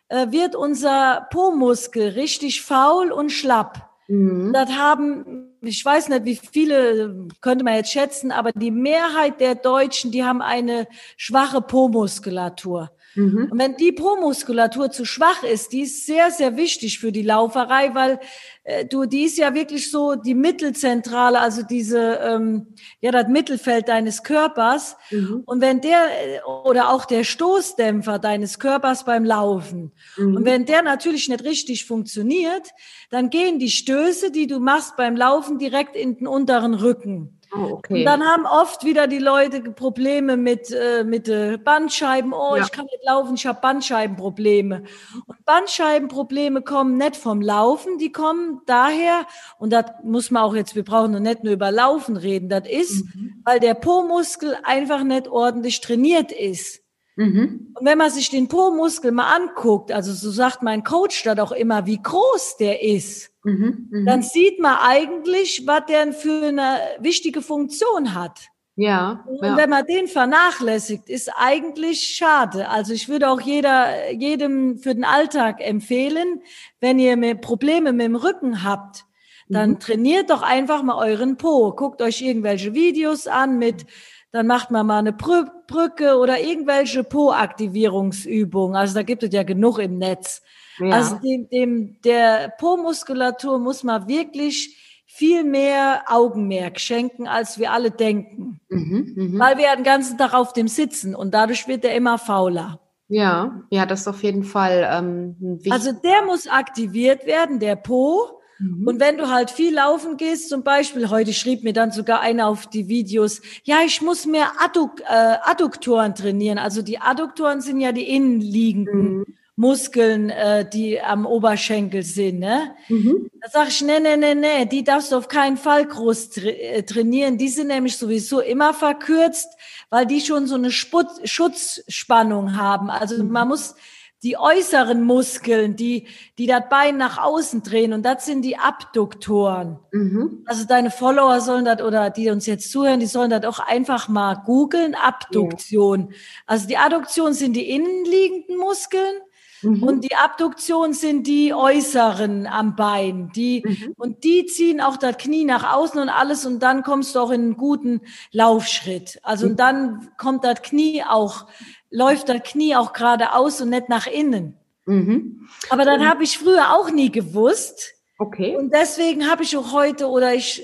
äh, wird unser Po-Muskel richtig faul und schlapp. Mhm. Das haben, ich weiß nicht, wie viele, könnte man jetzt schätzen, aber die Mehrheit der Deutschen, die haben eine schwache Po-Muskulatur. Mhm. Und wenn die Po-Muskulatur zu schwach ist, die ist sehr, sehr wichtig für die Lauferei, weil äh, du, die ist ja wirklich so die Mittelzentrale, also diese, ähm, ja, das Mittelfeld deines Körpers. Mhm. Und wenn der, äh, oder auch der Stoßdämpfer deines Körpers beim Laufen. Mhm. Und wenn der natürlich nicht richtig funktioniert, dann gehen die Stöße, die du machst beim Laufen, direkt in den unteren Rücken. Oh, okay. Und dann haben oft wieder die Leute Probleme mit, äh, mit äh, Bandscheiben. Oh, ja. ich kann nicht laufen, ich habe Bandscheibenprobleme. Und Bandscheibenprobleme kommen nicht vom Laufen, die kommen daher, und das muss man auch jetzt, wir brauchen nicht nur über Laufen reden, das ist, mhm. weil der Po-Muskel einfach nicht ordentlich trainiert ist. Mhm. Und wenn man sich den Po-Muskel mal anguckt, also so sagt mein Coach da doch immer, wie groß der ist, mhm, mh. dann sieht man eigentlich, was der für eine wichtige Funktion hat. Ja. Und ja. wenn man den vernachlässigt, ist eigentlich schade. Also ich würde auch jeder, jedem für den Alltag empfehlen, wenn ihr Probleme mit dem Rücken habt, dann mhm. trainiert doch einfach mal euren Po. Guckt euch irgendwelche Videos an mit dann macht man mal eine Brücke oder irgendwelche Po-Aktivierungsübungen. Also da gibt es ja genug im Netz. Ja. Also dem, dem, der Po-Muskulatur muss man wirklich viel mehr Augenmerk schenken, als wir alle denken. Mhm, mh. Weil wir den ganzen Tag auf dem sitzen und dadurch wird er immer fauler. Ja, ja, das ist auf jeden Fall ähm, wichtig. Also der muss aktiviert werden, der Po. Mhm. Und wenn du halt viel laufen gehst, zum Beispiel, heute schrieb mir dann sogar einer auf die Videos, ja, ich muss mehr Adduk äh, Adduktoren trainieren. Also die Adduktoren sind ja die innenliegenden mhm. Muskeln, äh, die am Oberschenkel sind. Ne? Mhm. Da sag ich, nee, nee, nee, nee, die darfst du auf keinen Fall groß tra äh, trainieren. Die sind nämlich sowieso immer verkürzt, weil die schon so eine Sput Schutzspannung haben. Also mhm. man muss die äußeren Muskeln, die, die das Bein nach außen drehen. Und das sind die Abduktoren. Mhm. Also deine Follower sollen das, oder die uns jetzt zuhören, die sollen das auch einfach mal googeln. Abduktion. Ja. Also die Adduktion sind die innenliegenden Muskeln. Mhm. Und die Abduktion sind die äußeren am Bein. Die, mhm. Und die ziehen auch das Knie nach außen und alles und dann kommst du auch in einen guten Laufschritt. Also mhm. und dann kommt das Knie auch, läuft das Knie auch geradeaus und nicht nach innen. Mhm. Aber dann habe ich früher auch nie gewusst. Okay. Und deswegen habe ich auch heute oder ich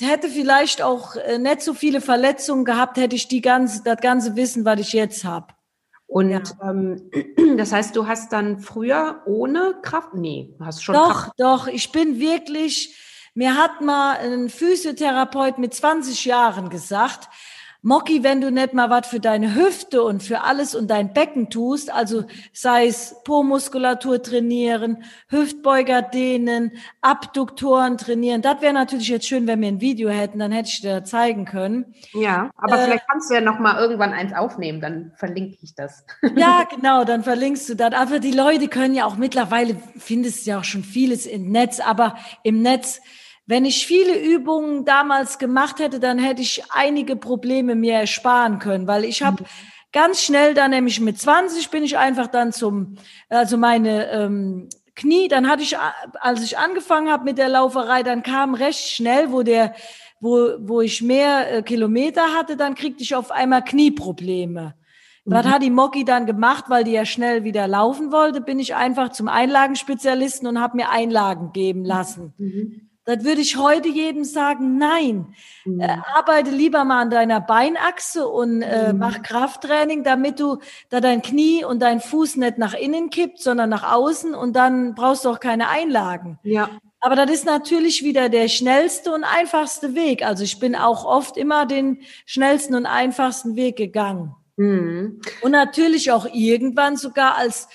hätte vielleicht auch äh, nicht so viele Verletzungen gehabt, hätte ich die ganze, das ganze Wissen, was ich jetzt habe. Und ja. ähm, das heißt, du hast dann früher ohne Kraft? Nee, du hast schon Doch, Kraft. doch, ich bin wirklich, mir hat mal ein Physiotherapeut mit 20 Jahren gesagt, Mocky, wenn du nicht mal was für deine Hüfte und für alles und dein Becken tust, also sei es Po-Muskulatur trainieren, Hüftbeuger dehnen, Abduktoren trainieren, das wäre natürlich jetzt schön, wenn wir ein Video hätten, dann hätte ich dir zeigen können. Ja, aber äh, vielleicht kannst du ja noch mal irgendwann eins aufnehmen, dann verlinke ich das. Ja, genau, dann verlinkst du das. Aber die Leute können ja auch mittlerweile, findest ja auch schon vieles im Netz, aber im Netz wenn ich viele Übungen damals gemacht hätte, dann hätte ich einige Probleme mir ersparen können, weil ich habe mhm. ganz schnell dann nämlich mit 20 bin ich einfach dann zum, also meine ähm, Knie, dann hatte ich, als ich angefangen habe mit der Lauferei, dann kam recht schnell, wo der, wo, wo ich mehr äh, Kilometer hatte, dann kriegte ich auf einmal Knieprobleme. Mhm. Was hat die Moki dann gemacht, weil die ja schnell wieder laufen wollte, bin ich einfach zum Einlagenspezialisten und habe mir Einlagen geben lassen. Mhm. Das würde ich heute jedem sagen, nein. Mhm. Äh, arbeite lieber mal an deiner Beinachse und äh, mhm. mach Krafttraining, damit du da dein Knie und dein Fuß nicht nach innen kippt, sondern nach außen und dann brauchst du auch keine Einlagen. Ja. Aber das ist natürlich wieder der schnellste und einfachste Weg. Also ich bin auch oft immer den schnellsten und einfachsten Weg gegangen. Mhm. Und natürlich auch irgendwann sogar als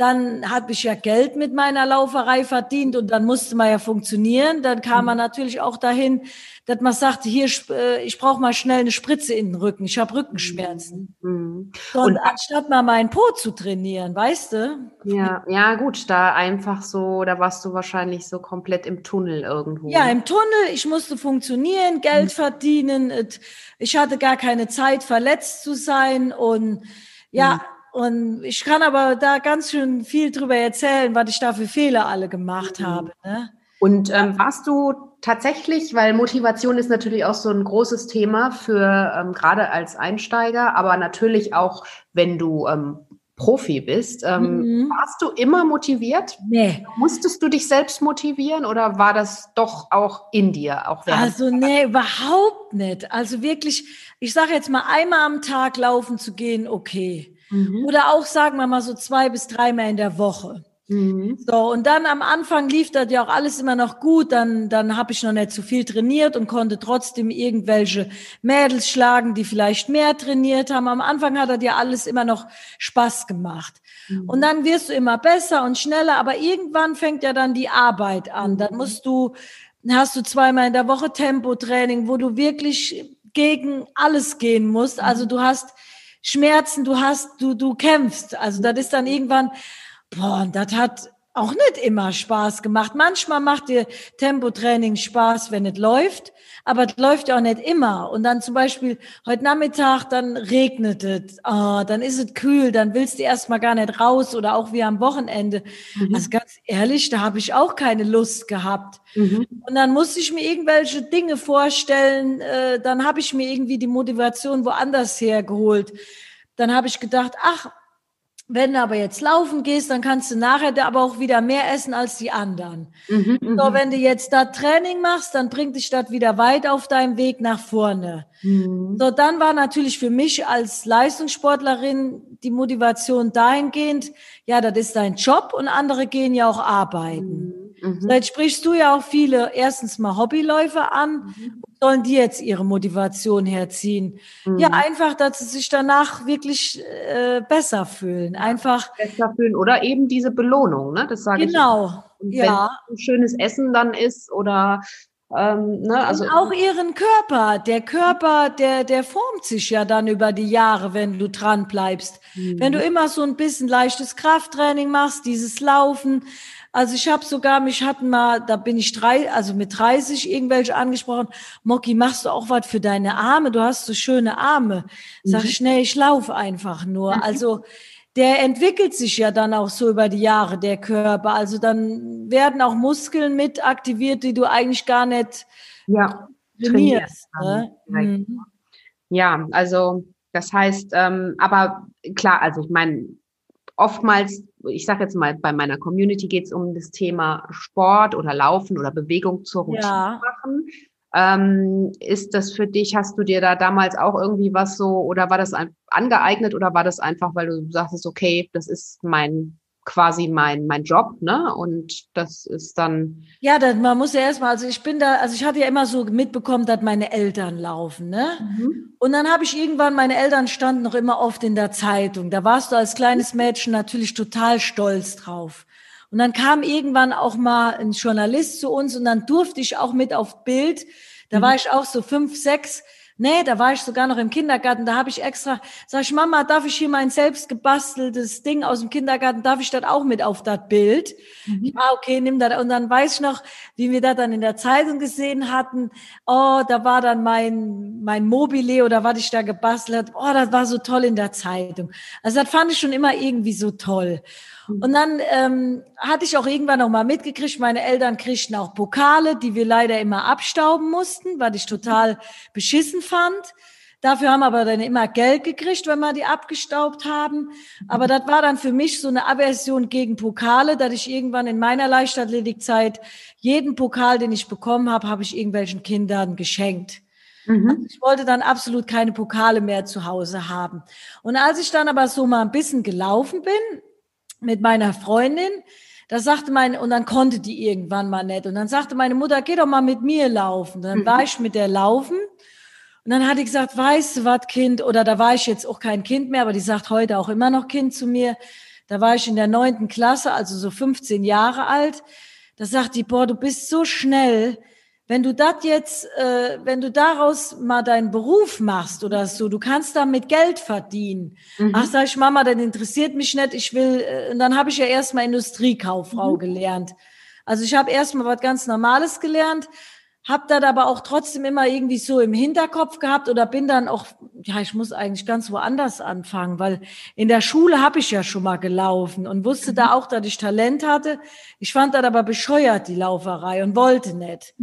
dann habe ich ja Geld mit meiner Lauferei verdient und dann musste man ja funktionieren. Dann kam man mhm. natürlich auch dahin, dass man sagte, hier, äh, ich brauche mal schnell eine Spritze in den Rücken. Ich habe Rückenschmerzen. Mhm. Und, und anstatt mal meinen Po zu trainieren, weißt du? Ja, ja, gut, da einfach so, da warst du wahrscheinlich so komplett im Tunnel irgendwo. Ja, im Tunnel. Ich musste funktionieren, Geld mhm. verdienen. Ich hatte gar keine Zeit, verletzt zu sein und ja, mhm und ich kann aber da ganz schön viel drüber erzählen, was ich da für Fehler alle gemacht mhm. habe. Ne? Und ähm, warst du tatsächlich, weil Motivation ist natürlich auch so ein großes Thema für ähm, gerade als Einsteiger, aber natürlich auch, wenn du ähm, Profi bist. Ähm, mhm. Warst du immer motiviert? Nee. Musstest du dich selbst motivieren oder war das doch auch in dir? Auch also nee, überhaupt nicht. Also wirklich, ich sage jetzt mal, einmal am Tag laufen zu gehen, okay. Mhm. Oder auch, sagen wir mal, so zwei bis dreimal in der Woche. Mhm. So, und dann am Anfang lief das ja auch alles immer noch gut. Dann, dann habe ich noch nicht zu viel trainiert und konnte trotzdem irgendwelche Mädels schlagen, die vielleicht mehr trainiert haben. Am Anfang hat das ja alles immer noch Spaß gemacht. Mhm. Und dann wirst du immer besser und schneller, aber irgendwann fängt ja dann die Arbeit an. Dann mhm. musst du, hast du zweimal in der Woche Tempotraining, wo du wirklich gegen alles gehen musst. Also mhm. du hast Schmerzen, du hast, du, du kämpfst. Also das ist dann irgendwann, boah, das hat auch nicht immer Spaß gemacht. Manchmal macht dir Tempotraining Spaß, wenn es läuft, aber es läuft ja auch nicht immer. Und dann zum Beispiel heute Nachmittag, dann regnet es, oh, dann ist es kühl, dann willst du erstmal gar nicht raus oder auch wie am Wochenende. Mhm. Also ganz ehrlich, da habe ich auch keine Lust gehabt. Mhm. Und dann musste ich mir irgendwelche Dinge vorstellen, äh, dann habe ich mir irgendwie die Motivation woanders hergeholt. Dann habe ich gedacht, ach, wenn du aber jetzt laufen gehst, dann kannst du nachher aber auch wieder mehr essen als die anderen. Mhm, so, mhm. wenn du jetzt da Training machst, dann bringt dich das wieder weit auf deinem Weg nach vorne. Mhm. So, dann war natürlich für mich als Leistungssportlerin die Motivation dahingehend, ja, das ist dein Job und andere gehen ja auch arbeiten. Mhm. So, jetzt sprichst du ja auch viele erstens mal Hobbyläufer an mhm sollen die jetzt ihre Motivation herziehen? Mhm. Ja, einfach, dass sie sich danach wirklich äh, besser fühlen. Einfach besser fühlen oder eben diese Belohnung, ne? Das sage genau. ich. Genau. Ja. Wenn ein schönes Essen dann ist oder ähm, ne, also Und auch ihren Körper. Der Körper, der, der formt sich ja dann über die Jahre, wenn du dran bleibst. Mhm. Wenn du immer so ein bisschen leichtes Krafttraining machst, dieses Laufen, also ich habe sogar, mich hatten mal, da bin ich drei, also mit 30 irgendwelche angesprochen, Moki, machst du auch was für deine Arme? Du hast so schöne Arme. Sag mhm. ich, nee, ich laufe einfach nur. Also der entwickelt sich ja dann auch so über die Jahre, der Körper. Also dann werden auch Muskeln mit aktiviert, die du eigentlich gar nicht ja, trainierst. Ne? Mhm. Ja, also das heißt, ähm, aber klar, also ich meine, oftmals, ich sage jetzt mal, bei meiner Community geht es um das Thema Sport oder Laufen oder Bewegung zur Routine ja. machen. Ähm, ist das für dich, hast du dir da damals auch irgendwie was so, oder war das angeeignet oder war das einfach, weil du sagtest, okay, das ist mein quasi mein, mein Job, ne? Und das ist dann. Ja, dann, man muss ja erstmal, also ich bin da, also ich hatte ja immer so mitbekommen, dass meine Eltern laufen, ne? Mhm. Und dann habe ich irgendwann, meine Eltern standen noch immer oft in der Zeitung. Da warst du als kleines Mädchen natürlich total stolz drauf. Und dann kam irgendwann auch mal ein Journalist zu uns und dann durfte ich auch mit auf Bild. Da mhm. war ich auch so fünf, sechs Nee, da war ich sogar noch im Kindergarten. Da habe ich extra, sag ich, Mama, darf ich hier mein selbst gebasteltes Ding aus dem Kindergarten, darf ich das auch mit auf das Bild? Mhm. Ah, okay, nimm das. Und dann weiß ich noch, wie wir das dann in der Zeitung gesehen hatten. Oh, da war dann mein, mein Mobile oder was ich da gebastelt habe. Oh, das war so toll in der Zeitung. Also das fand ich schon immer irgendwie so toll. Und dann ähm, hatte ich auch irgendwann noch mal mitgekriegt, meine Eltern kriegten auch Pokale, die wir leider immer abstauben mussten, was ich total beschissen fand. Dafür haben aber dann immer Geld gekriegt, wenn wir die abgestaubt haben. Aber das war dann für mich so eine Aversion gegen Pokale, dass ich irgendwann in meiner Leichtathletikzeit jeden Pokal, den ich bekommen habe, habe ich irgendwelchen Kindern geschenkt. Mhm. Also ich wollte dann absolut keine Pokale mehr zu Hause haben. Und als ich dann aber so mal ein bisschen gelaufen bin, mit meiner Freundin. Da sagte meine, und dann konnte die irgendwann mal nicht. Und dann sagte meine Mutter, geh doch mal mit mir laufen. Dann war ich mit der laufen. Und dann hat die gesagt, weißt du was, Kind? Oder da war ich jetzt auch kein Kind mehr, aber die sagt heute auch immer noch Kind zu mir. Da war ich in der neunten Klasse, also so 15 Jahre alt. Da sagt die, boah, du bist so schnell wenn du das jetzt, äh, wenn du daraus mal deinen Beruf machst oder so, du kannst damit Geld verdienen. Mhm. Ach, sag ich, Mama, das interessiert mich nicht, ich will, äh, und dann habe ich ja erstmal Industriekauffrau mhm. gelernt. Also ich habe erstmal was ganz Normales gelernt, hab das aber auch trotzdem immer irgendwie so im Hinterkopf gehabt oder bin dann auch, ja, ich muss eigentlich ganz woanders anfangen, weil in der Schule habe ich ja schon mal gelaufen und wusste mhm. da auch, dass ich Talent hatte. Ich fand das aber bescheuert, die Lauferei und wollte nicht.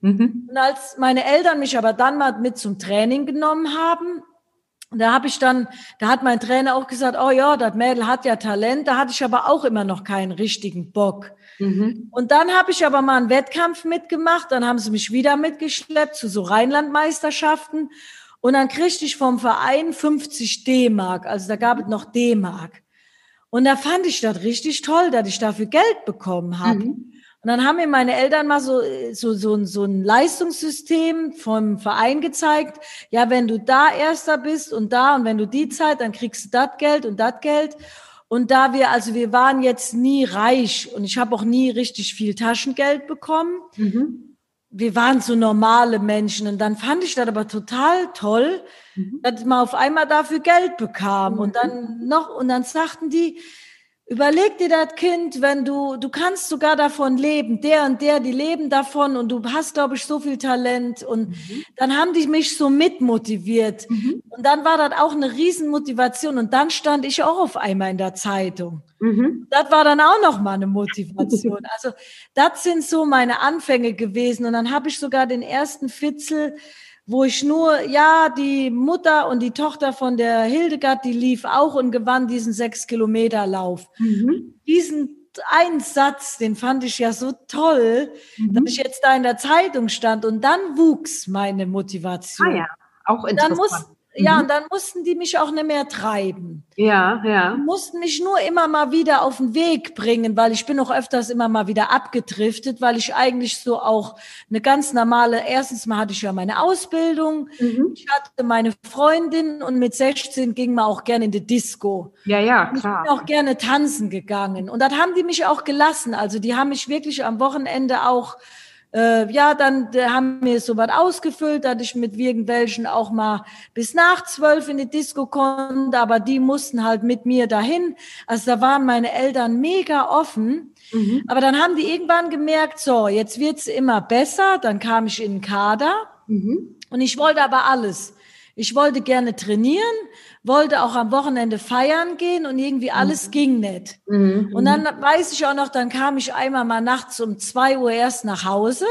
Mhm. Und als meine Eltern mich aber dann mal mit zum Training genommen haben, da habe ich dann, da hat mein Trainer auch gesagt, oh ja, das Mädel hat ja Talent, da hatte ich aber auch immer noch keinen richtigen Bock. Mhm. Und dann habe ich aber mal einen Wettkampf mitgemacht, dann haben sie mich wieder mitgeschleppt zu so Rheinlandmeisterschaften und dann kriegte ich vom Verein 50 D-Mark, also da gab es noch D-Mark. Und da fand ich das richtig toll, dass ich dafür Geld bekommen habe. Mhm. Und dann haben mir meine Eltern mal so, so, so, so ein Leistungssystem vom Verein gezeigt. Ja, wenn du da Erster bist und da und wenn du die Zeit, dann kriegst du das Geld und das Geld. Und da wir, also wir waren jetzt nie reich und ich habe auch nie richtig viel Taschengeld bekommen. Mhm. Wir waren so normale Menschen und dann fand ich das aber total toll, mhm. dass man auf einmal dafür Geld bekam mhm. und dann noch und dann sagten die, Überleg dir das Kind, wenn du, du kannst sogar davon leben, der und der, die leben davon und du hast, glaube ich, so viel Talent und mhm. dann haben die mich so mitmotiviert mhm. und dann war das auch eine Riesenmotivation und dann stand ich auch auf einmal in der Zeitung. Mhm. Das war dann auch noch mal eine Motivation. Also das sind so meine Anfänge gewesen und dann habe ich sogar den ersten Fitzel wo ich nur, ja, die Mutter und die Tochter von der Hildegard, die lief auch und gewann diesen sechs Kilometer Lauf. Mhm. Diesen einen Satz, den fand ich ja so toll, mhm. dass ich jetzt da in der Zeitung stand und dann wuchs meine Motivation. Ah ja, auch interessant. Dann muss, ja, mhm. und dann mussten die mich auch nicht mehr treiben. Ja, ja. Die mussten mich nur immer mal wieder auf den Weg bringen, weil ich bin auch öfters immer mal wieder abgedriftet, weil ich eigentlich so auch eine ganz normale, erstens mal hatte ich ja meine Ausbildung, mhm. ich hatte meine Freundin und mit 16 ging man auch gerne in die Disco. Ja, ja, klar. Ich bin auch gerne tanzen gegangen. Und das haben die mich auch gelassen. Also die haben mich wirklich am Wochenende auch äh, ja, dann äh, haben wir so was ausgefüllt, dass ich mit irgendwelchen auch mal bis nach zwölf in die Disco konnte, aber die mussten halt mit mir dahin. Also da waren meine Eltern mega offen. Mhm. Aber dann haben die irgendwann gemerkt, so, jetzt wird's immer besser. Dann kam ich in den Kader mhm. und ich wollte aber alles. Ich wollte gerne trainieren, wollte auch am Wochenende feiern gehen und irgendwie alles mhm. ging nicht. Mhm. Und dann weiß ich auch noch, dann kam ich einmal mal nachts um zwei Uhr erst nach Hause.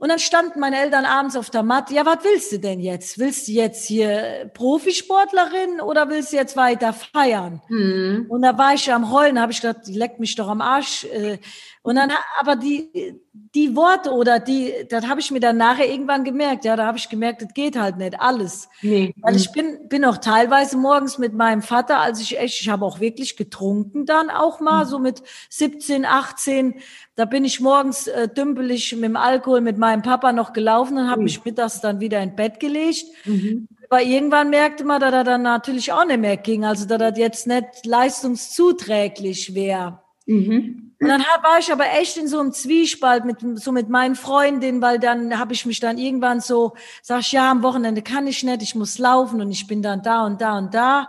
Und dann standen meine Eltern abends auf der Matte. Ja, was willst du denn jetzt? Willst du jetzt hier Profisportlerin oder willst du jetzt weiter feiern? Mhm. Und da war ich am Heulen, habe ich gedacht, die leckt mich doch am Arsch. Äh, und dann, aber die, die Worte oder die, das habe ich mir dann nachher irgendwann gemerkt. Ja, da habe ich gemerkt, das geht halt nicht alles. Nee. Weil ich bin, bin auch teilweise morgens mit meinem Vater, als ich echt, ich habe auch wirklich getrunken dann auch mal, mhm. so mit 17, 18. Da bin ich morgens äh, dümpelig mit dem Alkohol mit meinem Papa noch gelaufen und habe mhm. mich mittags dann wieder in Bett gelegt. Mhm. Aber irgendwann merkte man, dass er dann natürlich auch nicht mehr ging. Also, dass das jetzt nicht leistungszuträglich wäre. Mhm. Und dann war ich aber echt in so einem Zwiespalt mit so mit meinen Freundinnen, weil dann habe ich mich dann irgendwann so, sag ich, ja, am Wochenende kann ich nicht, ich muss laufen und ich bin dann da und da und da.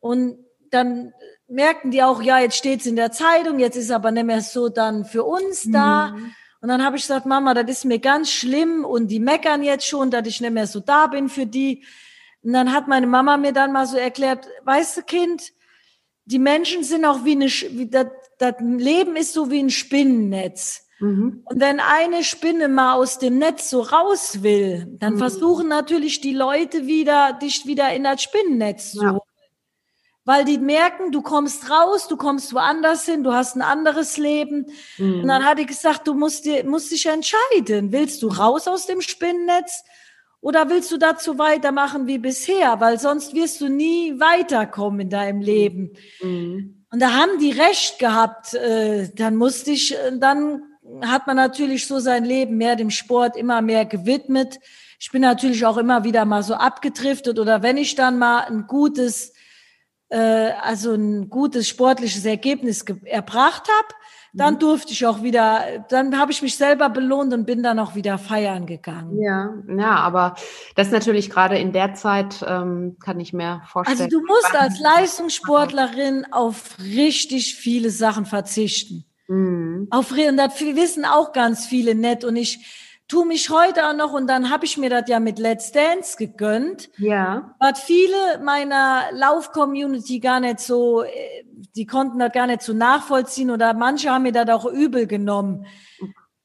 Und dann merken die auch, ja, jetzt steht's in der Zeitung, jetzt ist aber nicht mehr so dann für uns da. Mhm. Und dann habe ich gesagt, Mama, das ist mir ganz schlimm und die meckern jetzt schon, dass ich nicht mehr so da bin für die. Und dann hat meine Mama mir dann mal so erklärt, weißt du, Kind, die Menschen sind auch wie eine, wie das, Leben ist so wie ein Spinnennetz. Mhm. Und wenn eine Spinne mal aus dem Netz so raus will, dann mhm. versuchen natürlich die Leute wieder, dich wieder in das Spinnennetz zu ja. Weil die merken, du kommst raus, du kommst woanders hin, du hast ein anderes Leben. Mhm. Und dann hat die gesagt, du musst, dir, musst dich entscheiden. Willst du raus aus dem Spinnennetz oder willst du dazu weitermachen wie bisher? Weil sonst wirst du nie weiterkommen in deinem Leben. Und da haben die recht gehabt. Äh, dann musste ich, äh, dann hat man natürlich so sein Leben mehr dem Sport immer mehr gewidmet. Ich bin natürlich auch immer wieder mal so abgedriftet oder wenn ich dann mal ein gutes, äh, also ein gutes sportliches Ergebnis erbracht habe, dann mhm. durfte ich auch wieder, dann habe ich mich selber belohnt und bin dann auch wieder feiern gegangen. Ja, ja, aber das natürlich gerade in der Zeit ähm, kann ich mir vorstellen. Also du musst als Leistungssportlerin auf richtig viele Sachen verzichten. Mhm. Auf und das wissen auch ganz viele nett und ich tue mich heute auch noch und dann habe ich mir das ja mit Let's Dance gegönnt. Ja. Was viele meiner Lauf-Community gar nicht so, äh, die konnten das gar nicht so nachvollziehen oder manche haben mir das auch übel genommen.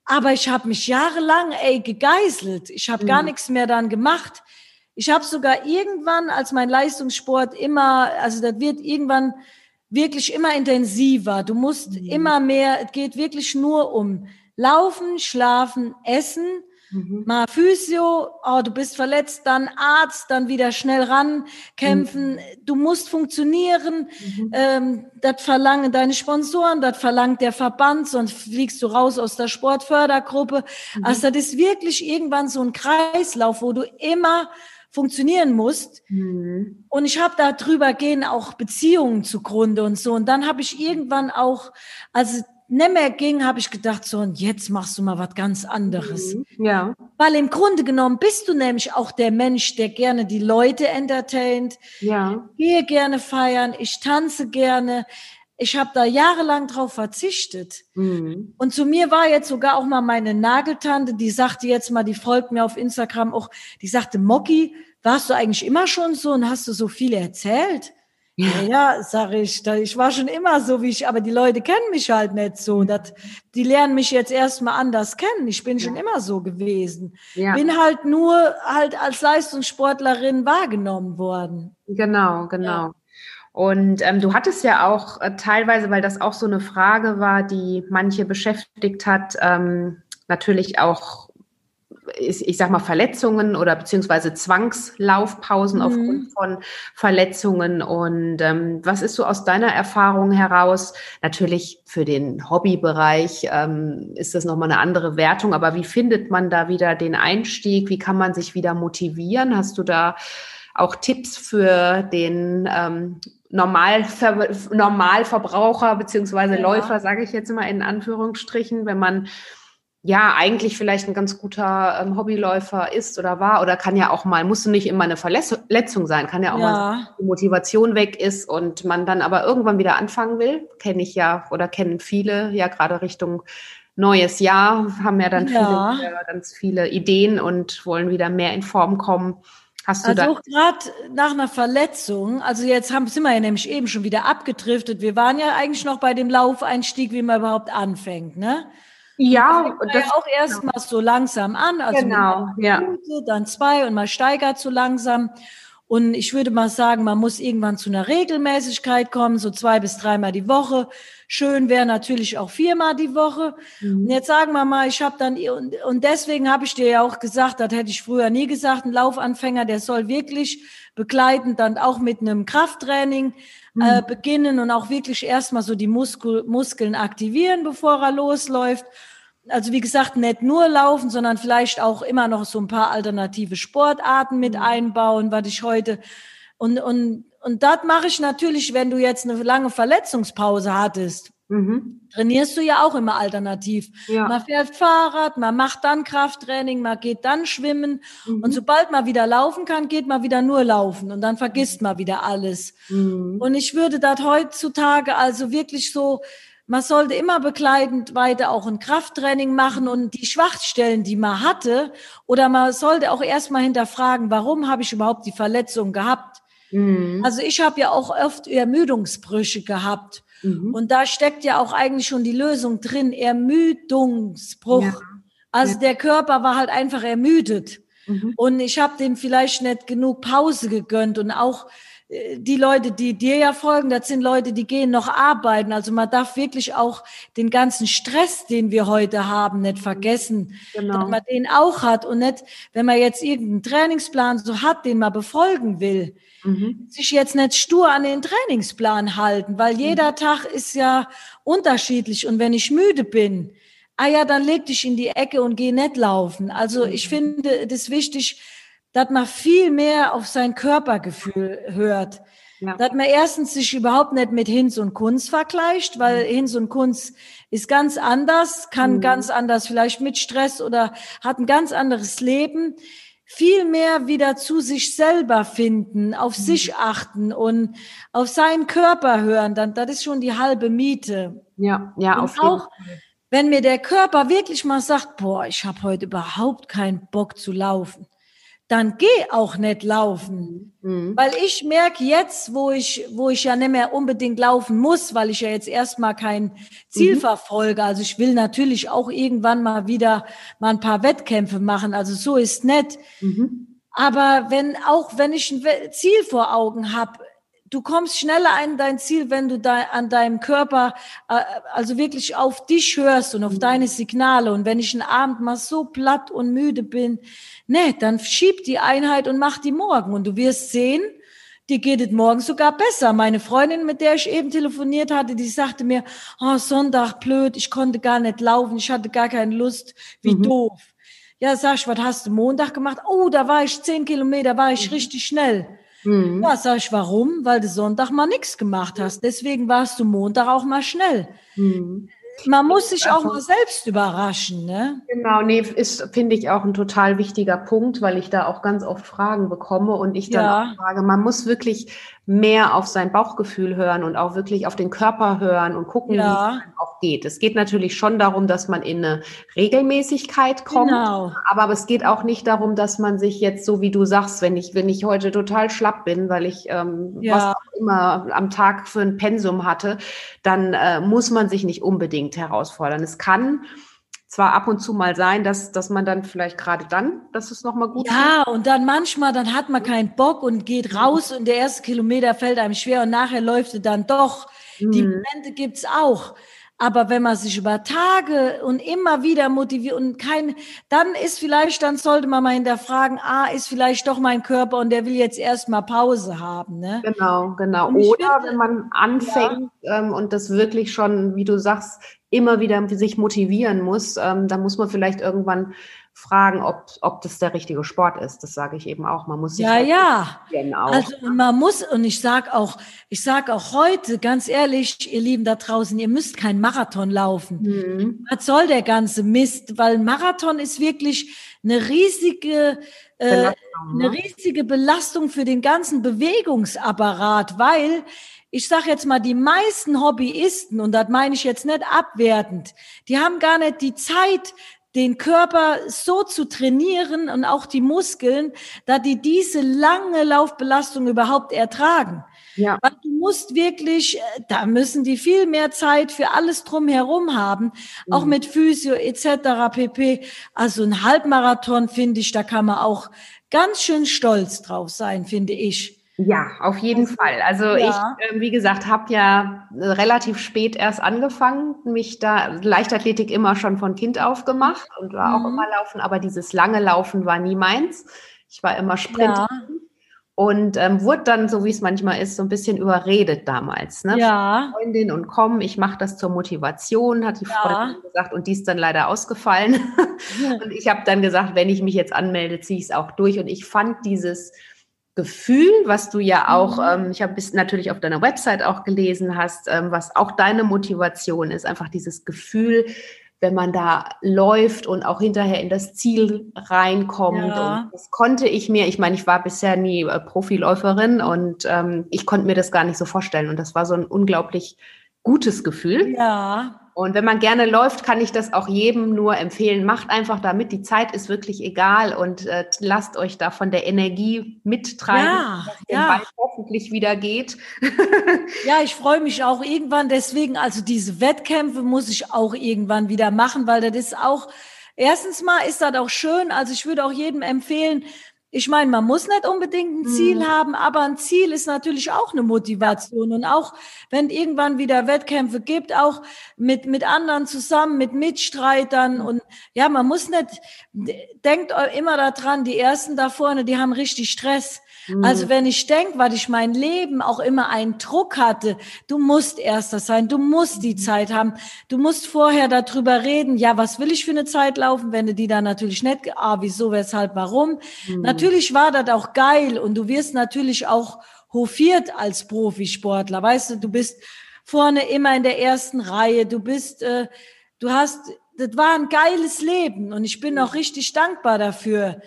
Aber ich habe mich jahrelang ey gegeißelt. Ich habe mhm. gar nichts mehr dann gemacht. Ich habe sogar irgendwann, als mein Leistungssport immer, also das wird irgendwann wirklich immer intensiver. Du musst mhm. immer mehr, es geht wirklich nur um Laufen, Schlafen, Essen, mhm. mal Physio, oh, du bist verletzt, dann Arzt, dann wieder schnell ran, kämpfen. Mhm. Du musst funktionieren. Mhm. Ähm, das verlangen deine Sponsoren, das verlangt der Verband, sonst fliegst du raus aus der Sportfördergruppe. Mhm. Also das ist wirklich irgendwann so ein Kreislauf, wo du immer funktionieren musst. Mhm. Und ich habe da drüber gehen auch Beziehungen zugrunde und so. Und dann habe ich irgendwann auch, also nicht mehr ging, habe ich gedacht, so, und jetzt machst du mal was ganz anderes. Mhm. Ja. Weil im Grunde genommen bist du nämlich auch der Mensch, der gerne die Leute entertaint. Ja. Ich gehe gerne feiern, ich tanze gerne. Ich habe da jahrelang drauf verzichtet. Mhm. Und zu mir war jetzt sogar auch mal meine Nageltante, die sagte jetzt mal, die folgt mir auf Instagram auch, die sagte, Mocky, warst du eigentlich immer schon so und hast du so viel erzählt? Ja, ja sage ich, ich war schon immer so, wie ich, aber die Leute kennen mich halt nicht so. Das, die lernen mich jetzt erstmal anders kennen. Ich bin schon immer so gewesen. Ja. Bin halt nur halt als Leistungssportlerin wahrgenommen worden. Genau, genau. Ja. Und ähm, du hattest ja auch äh, teilweise, weil das auch so eine Frage war, die manche beschäftigt hat, ähm, natürlich auch ich sag mal, Verletzungen oder beziehungsweise Zwangslaufpausen mhm. aufgrund von Verletzungen. Und ähm, was ist so aus deiner Erfahrung heraus? Natürlich für den Hobbybereich ähm, ist das nochmal eine andere Wertung, aber wie findet man da wieder den Einstieg? Wie kann man sich wieder motivieren? Hast du da auch Tipps für den ähm, Normalver Normalverbraucher beziehungsweise ja. Läufer, sage ich jetzt mal in Anführungsstrichen, wenn man ja eigentlich vielleicht ein ganz guter ähm, Hobbyläufer ist oder war oder kann ja auch mal, musste nicht immer eine Verletzung sein, kann ja auch ja. mal die Motivation weg ist und man dann aber irgendwann wieder anfangen will, kenne ich ja oder kennen viele ja gerade Richtung neues Jahr, haben ja dann ja. Viele, ganz viele Ideen und wollen wieder mehr in Form kommen. Hast du also gerade nach einer Verletzung, also jetzt haben, sind wir ja nämlich eben schon wieder abgedriftet. Wir waren ja eigentlich noch bei dem Laufeinstieg, wie man überhaupt anfängt, ne? Ja, das ja auch erst mal so langsam an, also genau, ja. Minute, dann zwei und man steigert so langsam. Und ich würde mal sagen, man muss irgendwann zu einer Regelmäßigkeit kommen, so zwei bis dreimal die Woche. Schön wäre natürlich auch viermal die Woche. Mhm. Und jetzt sagen wir mal, ich habe dann, und, und deswegen habe ich dir ja auch gesagt, das hätte ich früher nie gesagt, ein Laufanfänger, der soll wirklich begleitend dann auch mit einem Krafttraining. Äh, beginnen und auch wirklich erstmal so die Muskel, Muskeln aktivieren, bevor er losläuft also wie gesagt, nicht nur laufen, sondern vielleicht auch immer noch so ein paar alternative Sportarten mit mhm. einbauen, was ich heute und und und das mache ich natürlich, wenn du jetzt eine lange Verletzungspause hattest. Mhm. Trainierst du ja auch immer alternativ. Ja. Man fährt Fahrrad, man macht dann Krafttraining, man geht dann schwimmen mhm. und sobald man wieder laufen kann, geht man wieder nur laufen und dann vergisst man wieder alles. Mhm. Und ich würde das heutzutage also wirklich so man sollte immer begleitend weiter auch ein Krafttraining machen und die Schwachstellen, die man hatte, oder man sollte auch erstmal hinterfragen, warum habe ich überhaupt die Verletzung gehabt? Mhm. Also ich habe ja auch oft Ermüdungsbrüche gehabt. Mhm. Und da steckt ja auch eigentlich schon die Lösung drin, Ermüdungsbruch. Ja. Also ja. der Körper war halt einfach ermüdet. Mhm. Und ich habe dem vielleicht nicht genug Pause gegönnt und auch die Leute, die dir ja folgen, das sind Leute, die gehen noch arbeiten. Also man darf wirklich auch den ganzen Stress, den wir heute haben, nicht vergessen, genau. dass man den auch hat und nicht, wenn man jetzt irgendeinen Trainingsplan so hat, den man befolgen will, mhm. sich jetzt nicht stur an den Trainingsplan halten, weil jeder mhm. Tag ist ja unterschiedlich und wenn ich müde bin, ah ja, dann leg dich in die Ecke und geh nicht laufen. Also mhm. ich finde das wichtig, dass man viel mehr auf sein Körpergefühl hört. Ja. Dass man erstens sich überhaupt nicht mit Hinz und Kunst vergleicht, weil mhm. Hinz und Kunst ist ganz anders, kann mhm. ganz anders vielleicht mit Stress oder hat ein ganz anderes Leben. Viel mehr wieder zu sich selber finden, auf mhm. sich achten und auf seinen Körper hören, dann das ist schon die halbe Miete. Ja, ja, und auf jeden auch, Fall. Wenn mir der Körper wirklich mal sagt, boah, ich habe heute überhaupt keinen Bock zu laufen, dann geh auch nicht laufen. Mhm. Weil ich merke jetzt, wo ich, wo ich ja nicht mehr unbedingt laufen muss, weil ich ja jetzt erstmal kein Ziel mhm. verfolge. Also ich will natürlich auch irgendwann mal wieder mal ein paar Wettkämpfe machen. Also so ist nett. Mhm. Aber wenn, auch wenn ich ein Ziel vor Augen habe, du kommst schneller an dein Ziel, wenn du da an deinem Körper, äh, also wirklich auf dich hörst und auf mhm. deine Signale. Und wenn ich einen Abend mal so platt und müde bin, ne, dann schieb die Einheit und mach die morgen. Und du wirst sehen, die geht es morgen sogar besser. Meine Freundin, mit der ich eben telefoniert hatte, die sagte mir, oh, Sonntag blöd, ich konnte gar nicht laufen, ich hatte gar keine Lust, wie mhm. doof. Ja, sag ich, was hast du Montag gemacht? Oh, da war ich zehn Kilometer, war ich mhm. richtig schnell. Mhm. Ja, sag ich, warum? Weil du Sonntag mal nichts gemacht hast. Deswegen warst du Montag auch mal schnell. Mhm. Man muss sich auch mal selbst überraschen, ne? Genau, nee, ist, finde ich, auch ein total wichtiger Punkt, weil ich da auch ganz oft Fragen bekomme und ich dann ja. auch frage, man muss wirklich mehr auf sein Bauchgefühl hören und auch wirklich auf den Körper hören und gucken, ja. wie es auch geht. Es geht natürlich schon darum, dass man in eine Regelmäßigkeit kommt, genau. aber es geht auch nicht darum, dass man sich jetzt so wie du sagst, wenn ich wenn ich heute total schlapp bin, weil ich ähm, ja. was auch immer am Tag für ein Pensum hatte, dann äh, muss man sich nicht unbedingt herausfordern. Es kann zwar ab und zu mal sein, dass, dass man dann vielleicht gerade dann, dass es nochmal gut Ja, geht. und dann manchmal, dann hat man keinen Bock und geht raus und der erste Kilometer fällt einem schwer und nachher läuft es dann doch. Mhm. Die Momente gibt's auch. Aber wenn man sich über Tage und immer wieder motiviert und kein, dann ist vielleicht, dann sollte man mal hinterfragen, ah, ist vielleicht doch mein Körper und der will jetzt erstmal Pause haben, ne? Genau, genau. Oder finde, wenn man anfängt ja. ähm, und das wirklich schon, wie du sagst, immer wieder sich motivieren muss, ähm, dann muss man vielleicht irgendwann fragen, ob, ob das der richtige Sport ist. Das sage ich eben auch. Man muss sich ja, halt ja. Auch. Also man muss und ich sage auch, ich sage auch heute ganz ehrlich, ihr Lieben da draußen, ihr müsst keinen Marathon laufen. Mhm. Was soll der ganze Mist? Weil Marathon ist wirklich eine riesige äh, eine ne? riesige Belastung für den ganzen Bewegungsapparat, weil ich sage jetzt mal, die meisten Hobbyisten, und das meine ich jetzt nicht abwertend, die haben gar nicht die Zeit, den Körper so zu trainieren und auch die Muskeln, dass die diese lange Laufbelastung überhaupt ertragen. Ja. Weil du musst wirklich, äh, da müssen die viel mehr Zeit für alles drumherum haben, mhm. auch mit Physio etc. pp. Also ein Halbmarathon finde ich, da kann man auch ganz schön stolz drauf sein, finde ich. Ja, auf jeden also, Fall. Also ja. ich, äh, wie gesagt, habe ja relativ spät erst angefangen, mich da Leichtathletik immer schon von Kind auf gemacht und war mhm. auch immer laufen, aber dieses lange Laufen war nie meins. Ich war immer Sprinter. Ja. Und ähm, wurde dann, so wie es manchmal ist, so ein bisschen überredet damals. Ne? Ja. Freundin und komm, ich mache das zur Motivation, hat die ja. Freundin gesagt, und die ist dann leider ausgefallen. und ich habe dann gesagt, wenn ich mich jetzt anmelde, ziehe ich es auch durch. Und ich fand dieses Gefühl, was du ja auch, mhm. ähm, ich habe es natürlich auf deiner Website auch gelesen hast, ähm, was auch deine Motivation ist, einfach dieses Gefühl, wenn man da läuft und auch hinterher in das Ziel reinkommt. Ja. Und das konnte ich mir, ich meine, ich war bisher nie äh, Profiläuferin und ähm, ich konnte mir das gar nicht so vorstellen. Und das war so ein unglaublich gutes Gefühl. Ja. Und wenn man gerne läuft, kann ich das auch jedem nur empfehlen. Macht einfach damit. Die Zeit ist wirklich egal und äh, lasst euch da von der Energie mittreiben, ja, dass ja. Ball hoffentlich wieder geht. ja, ich freue mich auch irgendwann. Deswegen, also diese Wettkämpfe muss ich auch irgendwann wieder machen, weil das ist auch, erstens mal ist das auch schön. Also ich würde auch jedem empfehlen, ich meine, man muss nicht unbedingt ein Ziel mhm. haben, aber ein Ziel ist natürlich auch eine Motivation. Und auch wenn irgendwann wieder Wettkämpfe gibt, auch mit, mit anderen zusammen, mit Mitstreitern. Und ja, man muss nicht, denkt immer daran, die Ersten da vorne, die haben richtig Stress. Also mhm. wenn ich denke, weil ich mein Leben auch immer einen Druck hatte, du musst Erster sein, du musst die mhm. Zeit haben, du musst vorher darüber reden, ja, was will ich für eine Zeit laufen, wenn du die dann natürlich nicht, ah, wieso, weshalb, warum. Mhm. Natürlich war das auch geil und du wirst natürlich auch hofiert als Profisportler, weißt du, du bist vorne immer in der ersten Reihe, du bist, äh, du hast, das war ein geiles Leben und ich bin auch richtig dankbar dafür.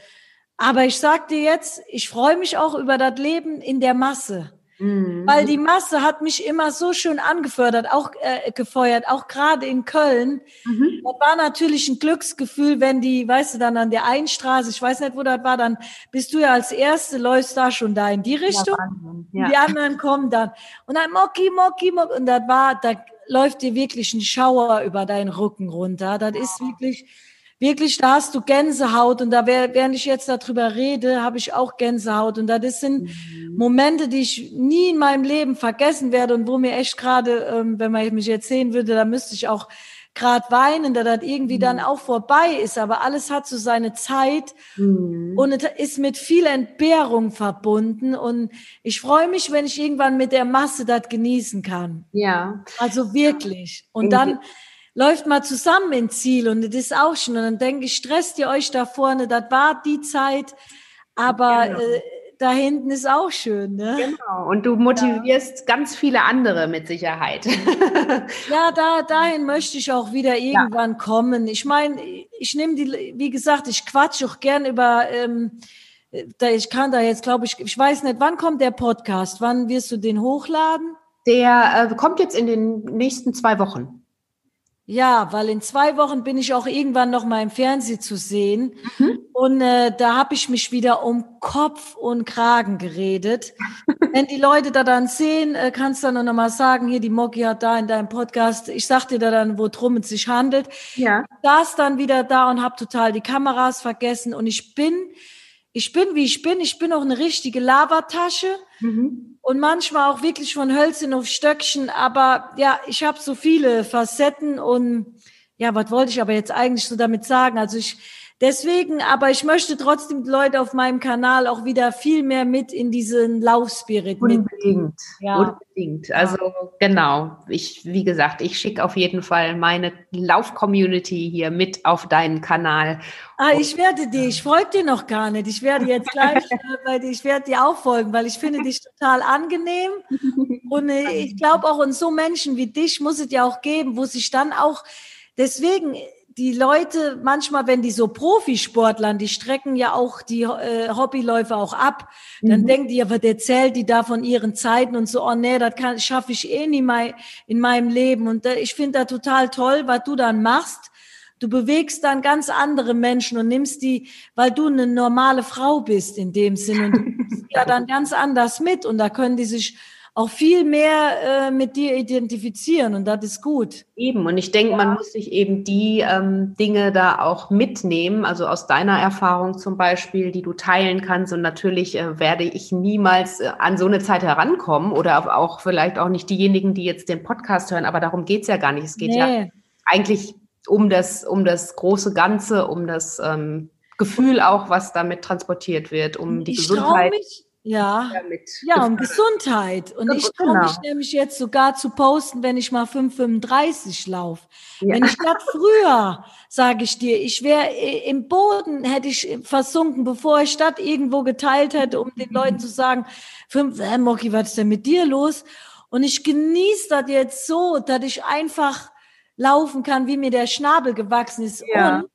Aber ich sag dir jetzt, ich freue mich auch über das Leben in der Masse. Mhm. Weil die Masse hat mich immer so schön angefördert, auch äh, gefeuert, auch gerade in Köln. Mhm. Das war natürlich ein Glücksgefühl, wenn die, weißt du, dann an der Einstraße, ich weiß nicht, wo das war, dann bist du ja als Erste, läufst da schon da in die Richtung. Ja, ja. Die anderen kommen dann. Und dann Moki, Moki, Moki. Und das war, da läuft dir wirklich ein Schauer über deinen Rücken runter. Das ist wirklich, wirklich, da hast du Gänsehaut und da während ich jetzt darüber rede, habe ich auch Gänsehaut und das sind mhm. Momente, die ich nie in meinem Leben vergessen werde und wo mir echt gerade, ähm, wenn man mich jetzt sehen würde, da müsste ich auch gerade weinen, da das irgendwie mhm. dann auch vorbei ist, aber alles hat so seine Zeit mhm. und es ist mit viel Entbehrung verbunden und ich freue mich, wenn ich irgendwann mit der Masse das genießen kann. Ja. Also wirklich. Und dann läuft mal zusammen ins Ziel und das ist auch schon. Und dann denke ich, stresst ihr euch da vorne, das war die Zeit, aber genau. äh, da hinten ist auch schön. Ne? Genau, und du motivierst ja. ganz viele andere mit Sicherheit. ja, da, dahin möchte ich auch wieder irgendwann ja. kommen. Ich meine, ich nehme die, wie gesagt, ich quatsche auch gern über... Ähm, da, ich kann da jetzt, glaube ich, ich weiß nicht, wann kommt der Podcast? Wann wirst du den hochladen? Der äh, kommt jetzt in den nächsten zwei Wochen. Ja, weil in zwei Wochen bin ich auch irgendwann noch mal im Fernsehen zu sehen. Mhm. Und äh, da habe ich mich wieder um Kopf und Kragen geredet. Wenn die Leute da dann sehen, äh, kannst du dann noch mal sagen, hier, die Moki hat da in deinem Podcast, ich sag dir da dann, worum es sich handelt. Ja. Da ist dann wieder da und habe total die Kameras vergessen. Und ich bin, ich bin, wie ich bin. Ich bin auch eine richtige Lavatasche. Mhm und manchmal auch wirklich von Hölzchen auf Stöckchen. Aber ja, ich habe so viele Facetten und ja, was wollte ich aber jetzt eigentlich so damit sagen? Also ich Deswegen, aber ich möchte trotzdem die Leute auf meinem Kanal auch wieder viel mehr mit in diesen Laufspirit Unbedingt, ja. unbedingt. Also genau, ich, wie gesagt, ich schicke auf jeden Fall meine Lauf-Community hier mit auf deinen Kanal. Ah, ich werde dir, ich folge dir noch gar nicht. Ich werde jetzt gleich, weil ich werde dir auch folgen, weil ich finde dich total angenehm. Und äh, ich glaube auch, und so Menschen wie dich muss es ja auch geben, wo sich dann auch, deswegen, die Leute manchmal, wenn die so Profisportlern, die strecken ja auch die äh, Hobbyläufer auch ab, dann mhm. denken die, aber der zählt die da von ihren Zeiten und so, oh nee, das kann schaffe ich eh nie mal in meinem Leben. Und äh, ich finde da total toll, was du dann machst. du bewegst dann ganz andere Menschen und nimmst die, weil du eine normale Frau bist in dem Sinn und du nimmst ja dann ganz anders mit und da können die sich auch viel mehr äh, mit dir identifizieren und das ist gut. Eben, und ich denke, ja. man muss sich eben die ähm, Dinge da auch mitnehmen, also aus deiner Erfahrung zum Beispiel, die du teilen kannst. Und natürlich äh, werde ich niemals äh, an so eine Zeit herankommen oder auch vielleicht auch nicht diejenigen, die jetzt den Podcast hören, aber darum geht es ja gar nicht. Es geht nee. ja eigentlich um das, um das große Ganze, um das ähm, Gefühl auch, was damit transportiert wird, um die ich Gesundheit. Mich ja, ja, um Gesundheit. Und ich traue genau. mich nämlich jetzt sogar zu posten, wenn ich mal 5,35 laufe. Ja. Wenn ich das früher, sage ich dir, ich wäre im Boden, hätte ich versunken, bevor ich das irgendwo geteilt hätte, um den Leuten zu sagen, fünf, äh, Moki, was ist denn mit dir los? Und ich genieße das jetzt so, dass ich einfach laufen kann, wie mir der Schnabel gewachsen ist. Ja. Und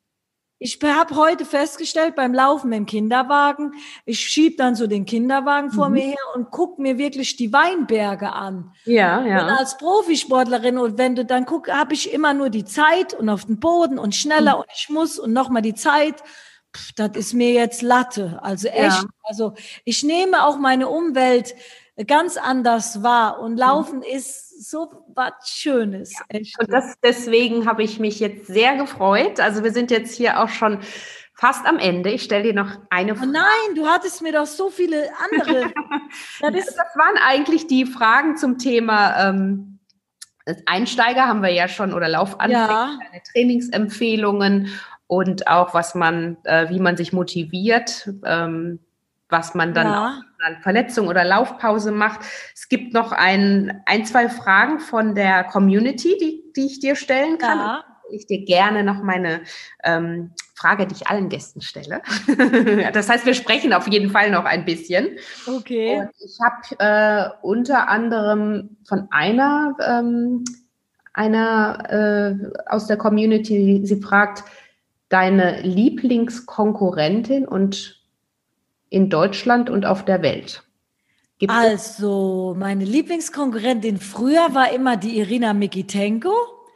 ich habe heute festgestellt beim Laufen im Kinderwagen, ich schieb dann so den Kinderwagen vor mhm. mir her und guck mir wirklich die Weinberge an. Ja, ja. Und als Profisportlerin und wenn du dann guck, habe ich immer nur die Zeit und auf den Boden und schneller mhm. und ich muss und nochmal die Zeit. Pff, das ist mir jetzt Latte. Also echt. Ja. Also ich nehme auch meine Umwelt ganz anders wahr und mhm. Laufen mhm. ist so was Schönes. Ja. Und das, deswegen habe ich mich jetzt sehr gefreut. Also wir sind jetzt hier auch schon fast am Ende. Ich stelle dir noch eine Frage. Oh nein, du hattest mir doch so viele andere. das, das, waren eigentlich die Fragen zum Thema ähm, Einsteiger haben wir ja schon oder Laufanfänger, ja. Trainingsempfehlungen und auch was man, äh, wie man sich motiviert. Ähm, was man dann ja. an Verletzung oder Laufpause macht. Es gibt noch ein, ein, zwei Fragen von der Community, die, die ich dir stellen kann. Ja. Ich dir gerne noch meine ähm, Frage, die ich allen Gästen stelle. das heißt, wir sprechen auf jeden Fall noch ein bisschen. Okay. Und ich habe äh, unter anderem von einer, ähm, einer äh, aus der Community, sie fragt, deine Lieblingskonkurrentin und in Deutschland und auf der Welt? Gibt also, meine Lieblingskonkurrentin früher war immer die Irina Mikitenko.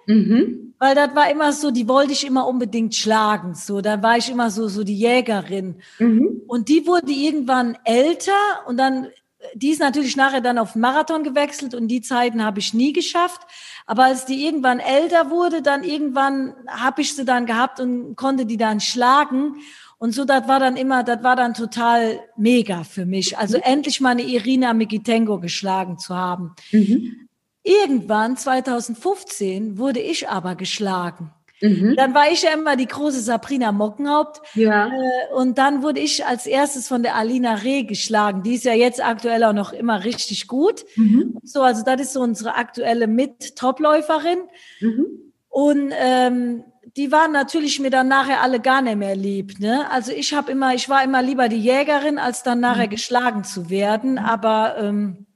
Mhm. Weil das war immer so, die wollte ich immer unbedingt schlagen. So, da war ich immer so, so die Jägerin. Mhm. Und die wurde irgendwann älter und dann, die ist natürlich nachher dann auf Marathon gewechselt und die Zeiten habe ich nie geschafft. Aber als die irgendwann älter wurde, dann irgendwann habe ich sie dann gehabt und konnte die dann schlagen. Und so, das war dann immer, das war dann total mega für mich. Also mhm. endlich mal eine Irina Mikitenko geschlagen zu haben. Mhm. Irgendwann, 2015, wurde ich aber geschlagen. Mhm. Dann war ich ja immer die große Sabrina Mockenhaupt. Ja. Äh, und dann wurde ich als erstes von der Alina Reh geschlagen. Die ist ja jetzt aktuell auch noch immer richtig gut. Mhm. So, also das ist so unsere aktuelle Mit-Topläuferin. Mhm. Und ähm, die waren natürlich mir dann nachher alle gar nicht mehr lieb. Ne? Also ich habe immer, ich war immer lieber die Jägerin, als dann nachher mhm. geschlagen zu werden. Aber ähm,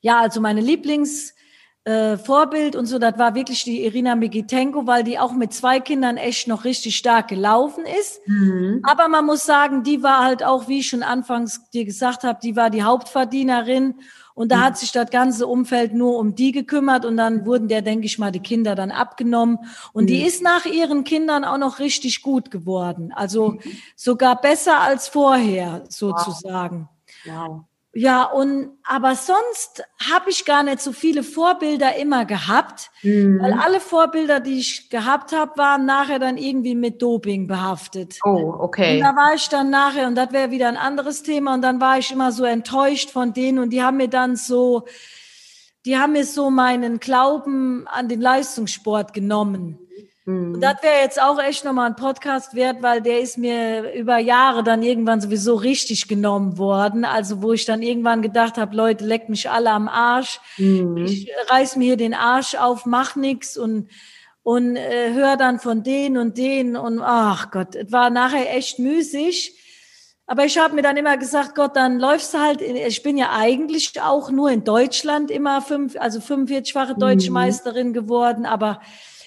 ja, also meine Lieblings äh, Vorbild und so, das war wirklich die Irina Mikitenko, weil die auch mit zwei Kindern echt noch richtig stark gelaufen ist. Mhm. Aber man muss sagen, die war halt auch, wie ich schon anfangs dir gesagt habe, die war die Hauptverdienerin und da mhm. hat sich das ganze Umfeld nur um die gekümmert und dann wurden der, denke ich mal, die Kinder dann abgenommen. Und mhm. die ist nach ihren Kindern auch noch richtig gut geworden. Also mhm. sogar besser als vorher, sozusagen. Wow. wow. Ja, und aber sonst habe ich gar nicht so viele Vorbilder immer gehabt, mhm. weil alle Vorbilder, die ich gehabt habe, waren nachher dann irgendwie mit Doping behaftet. Oh, okay. Und da war ich dann nachher, und das wäre wieder ein anderes Thema, und dann war ich immer so enttäuscht von denen und die haben mir dann so, die haben mir so meinen Glauben an den Leistungssport genommen. Mhm. Und das wäre jetzt auch echt nochmal ein Podcast wert, weil der ist mir über Jahre dann irgendwann sowieso richtig genommen worden. Also wo ich dann irgendwann gedacht habe, Leute, leckt mich alle am Arsch. Mhm. Ich reiß mir hier den Arsch auf, mach nix und und äh, höre dann von denen und denen und ach Gott, es war nachher echt müßig. Aber ich habe mir dann immer gesagt, Gott, dann läufst du halt. In, ich bin ja eigentlich auch nur in Deutschland immer fünf, also 45-fache deutsche mhm. Meisterin geworden, aber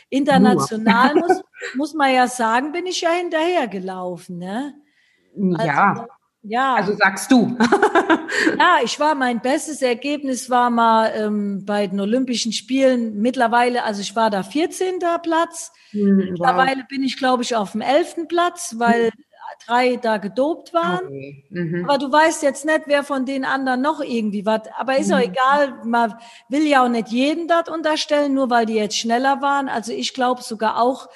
International muss, muss man ja sagen, bin ich ja hinterhergelaufen. Ne? Also, ja. Ja. Also sagst du. ja, ich war, mein bestes Ergebnis war mal ähm, bei den Olympischen Spielen mittlerweile, also ich war da 14. Platz. Mhm, mittlerweile wow. bin ich, glaube ich, auf dem 11. Platz, weil mhm. Drei da gedopt waren. Okay. Mhm. Aber du weißt jetzt nicht, wer von den anderen noch irgendwie was. Aber ist mhm. auch egal, man will ja auch nicht jeden das unterstellen, nur weil die jetzt schneller waren. Also ich glaube sogar auch,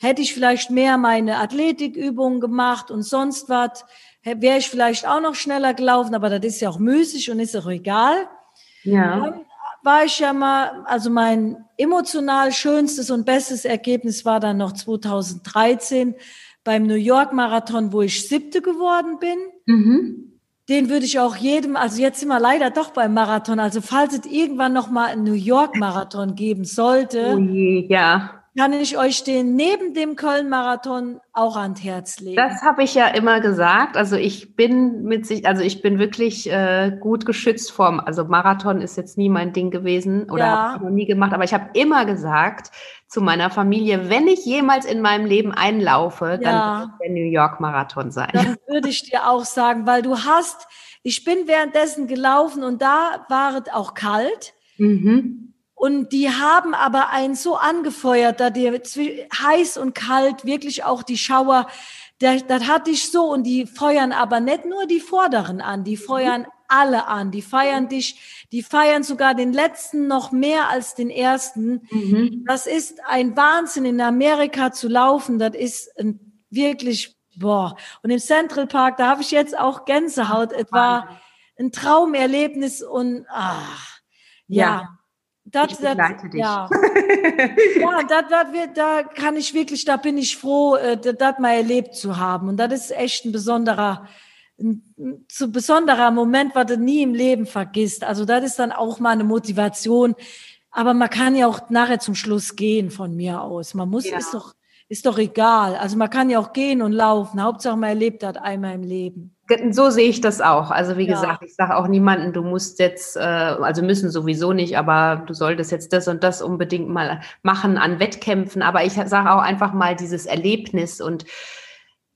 hätte ich vielleicht mehr meine Athletikübungen gemacht und sonst was wäre ich vielleicht auch noch schneller gelaufen, aber das ist ja auch müßig und ist auch egal. Ja. Dann war ich ja mal, also mein emotional schönstes und bestes Ergebnis war dann noch 2013 beim New York Marathon, wo ich siebte geworden bin. Mhm. Den würde ich auch jedem, also jetzt sind wir leider doch beim Marathon, also falls es irgendwann noch mal einen New York Marathon geben sollte. Oh je, ja kann ich euch den neben dem Köln-Marathon auch ans Herz legen. Das habe ich ja immer gesagt. Also ich bin mit sich, also ich bin wirklich äh, gut geschützt vorm. Also Marathon ist jetzt nie mein Ding gewesen oder ja. habe ich noch nie gemacht. Aber ich habe immer gesagt zu meiner Familie, wenn ich jemals in meinem Leben einlaufe, ja. dann wird der New York Marathon sein. Dann würde ich dir auch sagen, weil du hast, ich bin währenddessen gelaufen und da war es auch kalt. Mhm. Und die haben aber einen so angefeuert, da die heiß und kalt wirklich auch die Schauer, das, das hatte ich so und die feuern aber nicht nur die Vorderen an, die feuern alle an, die feiern dich, die feiern sogar den letzten noch mehr als den ersten. Mhm. Das ist ein Wahnsinn in Amerika zu laufen, das ist wirklich boah. Und im Central Park, da habe ich jetzt auch Gänsehaut. Es war ein Traumerlebnis und ah, ja. ja. Das, ich begleite dich. Ja, ja das, das wird, da kann ich wirklich, da bin ich froh, äh, das mal erlebt zu haben. Und das ist echt ein besonderer, ein, ein besonderer Moment, was du nie im Leben vergisst. Also das ist dann auch mal eine Motivation. Aber man kann ja auch nachher zum Schluss gehen von mir aus. Man muss, ja. ist doch, ist doch egal. Also man kann ja auch gehen und laufen. Hauptsache man erlebt das einmal im Leben. So sehe ich das auch. Also wie ja. gesagt, ich sage auch niemanden, du musst jetzt, äh, also müssen sowieso nicht, aber du solltest jetzt das und das unbedingt mal machen an Wettkämpfen. Aber ich sage auch einfach mal dieses Erlebnis und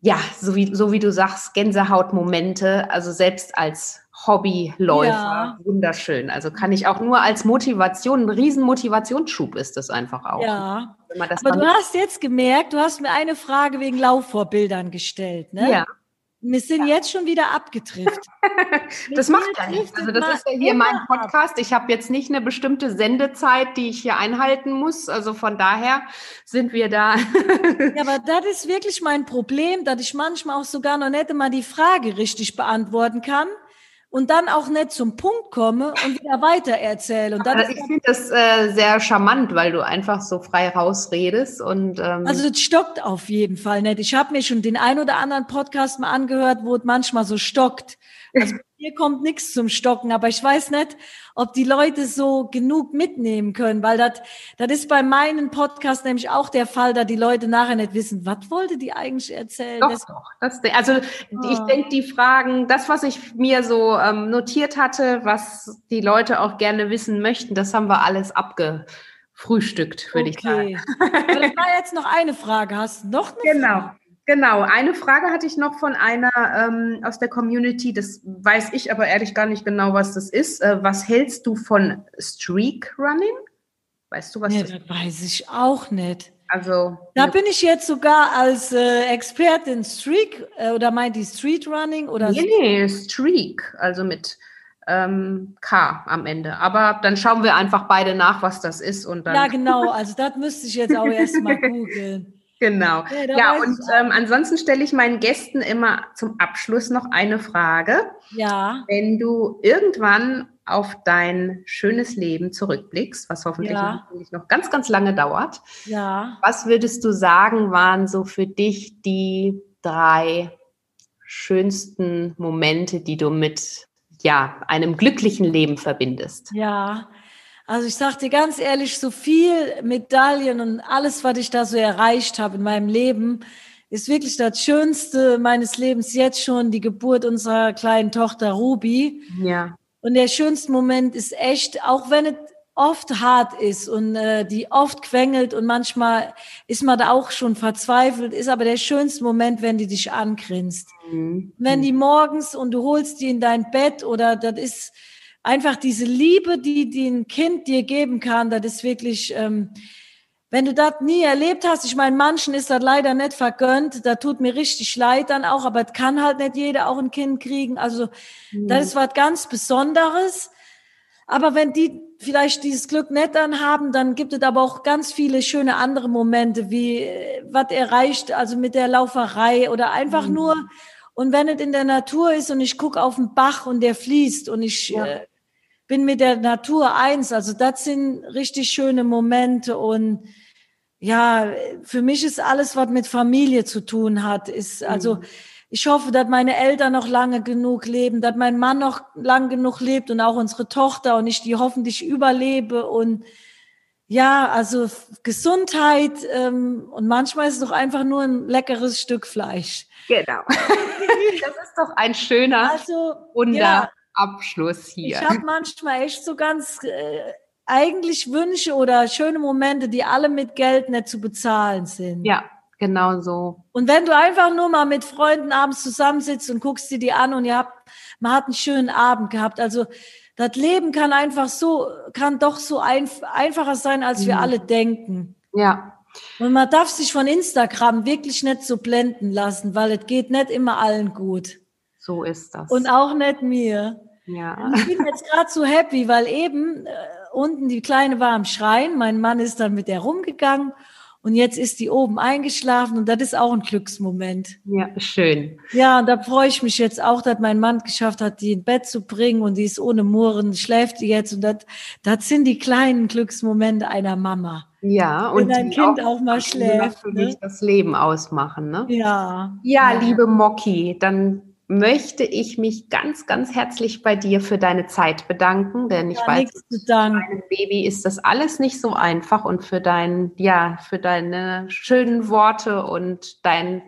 ja, so wie, so wie du sagst, Gänsehautmomente, also selbst als Hobbyläufer, ja. wunderschön. Also kann ich auch nur als Motivation, ein riesen Motivationsschub ist das einfach auch. Ja. Aber du hast jetzt gemerkt, du hast mir eine Frage wegen Laufvorbildern gestellt, ne? Ja. Wir sind ja. jetzt schon wieder abgetrifft. das macht ja nichts. Also das ist ja hier mein Podcast. Ich habe jetzt nicht eine bestimmte Sendezeit, die ich hier einhalten muss. Also von daher sind wir da. ja, aber das ist wirklich mein Problem, dass ich manchmal auch sogar noch nicht mal die Frage richtig beantworten kann und dann auch nicht zum Punkt komme und wieder weiter erzähle. Und dann also ich finde das äh, sehr charmant, weil du einfach so frei rausredest und ähm also das stockt auf jeden Fall nicht. Ich habe mir schon den ein oder anderen Podcast mal angehört, wo es manchmal so stockt. Also hier kommt nichts zum Stocken, aber ich weiß nicht, ob die Leute so genug mitnehmen können, weil das das ist bei meinem Podcast nämlich auch der Fall, da die Leute nachher nicht wissen, was wollte die eigentlich erzählen. Doch, das, doch. Das, also oh. ich denke, die Fragen, das, was ich mir so ähm, notiert hatte, was die Leute auch gerne wissen möchten, das haben wir alles abgefrühstückt, würde okay. ich sagen. Aber das war jetzt noch eine Frage. Hast du noch eine Genau. Frage? Genau, eine Frage hatte ich noch von einer ähm, aus der Community, das weiß ich aber ehrlich gar nicht genau, was das ist. Äh, was hältst du von Streak Running? Weißt du, was ja, das ist? Das weiß ich auch nicht. Also da bin ich jetzt sogar als äh, Expertin Streak äh, oder meint die Street Running oder nee, nee, Streak, also mit ähm, K am Ende. Aber dann schauen wir einfach beide nach, was das ist und dann. Ja, genau. Also das müsste ich jetzt auch erstmal googeln. Genau. Ja, ja und ähm, ansonsten stelle ich meinen Gästen immer zum Abschluss noch eine Frage. Ja. Wenn du irgendwann auf dein schönes Leben zurückblickst, was hoffentlich ja. noch ganz, ganz lange dauert, ja. was würdest du sagen, waren so für dich die drei schönsten Momente, die du mit ja, einem glücklichen Leben verbindest? Ja, also ich sag dir ganz ehrlich, so viel Medaillen und alles, was ich da so erreicht habe in meinem Leben, ist wirklich das Schönste meines Lebens jetzt schon die Geburt unserer kleinen Tochter Ruby. Ja. Und der schönste Moment ist echt, auch wenn es oft hart ist und äh, die oft quengelt und manchmal ist man da auch schon verzweifelt, ist aber der schönste Moment, wenn die dich angrinst. Mhm. Wenn die morgens und du holst die in dein Bett oder das ist einfach diese Liebe, die, die ein Kind dir geben kann, das ist wirklich, ähm, wenn du das nie erlebt hast, ich meine, manchen ist das leider nicht vergönnt, da tut mir richtig leid dann auch, aber es kann halt nicht jeder auch ein Kind kriegen. Also mhm. das ist was ganz Besonderes. Aber wenn die vielleicht dieses Glück nicht dann haben, dann gibt es aber auch ganz viele schöne andere Momente, wie äh, was erreicht, also mit der Lauferei oder einfach mhm. nur. Und wenn es in der Natur ist und ich gucke auf den Bach und der fließt und ich ja. äh, bin mit der Natur eins, also das sind richtig schöne Momente und ja, für mich ist alles, was mit Familie zu tun hat, ist also, mhm. ich hoffe, dass meine Eltern noch lange genug leben, dass mein Mann noch lang genug lebt und auch unsere Tochter und ich die hoffentlich überlebe und ja, also Gesundheit ähm, und manchmal ist es doch einfach nur ein leckeres Stück Fleisch. Genau. das ist doch ein schöner also, Wunder. Ja, Abschluss hier. Ich habe manchmal echt so ganz äh, eigentlich Wünsche oder schöne Momente, die alle mit Geld nicht zu bezahlen sind. Ja, genau so. Und wenn du einfach nur mal mit Freunden abends zusammensitzt und guckst dir die an und ihr habt, man hat einen schönen Abend gehabt. Also das Leben kann einfach so, kann doch so ein, einfacher sein, als wir mhm. alle denken. Ja. Und man darf sich von Instagram wirklich nicht so blenden lassen, weil es geht nicht immer allen gut. So ist das. Und auch nicht mir. Ja. ich bin jetzt gerade so happy, weil eben äh, unten die Kleine war am Schreien. Mein Mann ist dann mit der rumgegangen und jetzt ist die oben eingeschlafen und das ist auch ein Glücksmoment. Ja, schön. Ja, und da freue ich mich jetzt auch, dass mein Mann geschafft hat, die ins Bett zu bringen und die ist ohne Murren, schläft die jetzt und das, das sind die kleinen Glücksmomente einer Mama. Ja, und Wenn dein Kind auch, auch mal schläft. Ne? das Leben ausmachen, ne? Ja. Ja, liebe Moki, dann möchte ich mich ganz, ganz herzlich bei dir für deine Zeit bedanken, denn ich ja, weiß, für dein Baby ist das alles nicht so einfach und für dein, ja, für deine schönen Worte und dein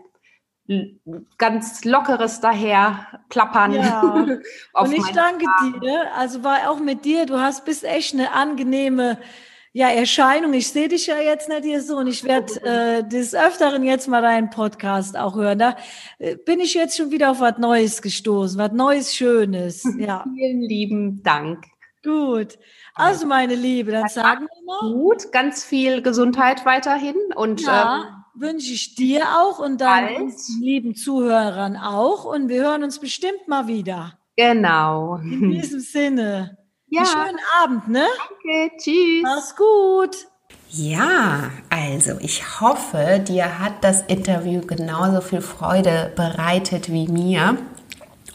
ganz lockeres daher plappern. Ja. und ich danke Fragen. dir. Also war auch mit dir, du hast bist echt eine angenehme ja, Erscheinung. Ich sehe dich ja jetzt nicht hier so und ich werde äh, des Öfteren jetzt mal deinen Podcast auch hören. Da äh, bin ich jetzt schon wieder auf was Neues gestoßen, was Neues, Schönes. Ja. Vielen lieben Dank. Gut. Also, meine Liebe, dann sagen wir mal. Gut, ganz viel Gesundheit weiterhin und ja, ähm, wünsche ich dir auch und deinen lieben Zuhörern auch. Und wir hören uns bestimmt mal wieder. Genau. In diesem Sinne. Ja. Einen schönen Abend, ne? Danke, tschüss. Mach's gut. Ja, also ich hoffe, dir hat das Interview genauso viel Freude bereitet wie mir.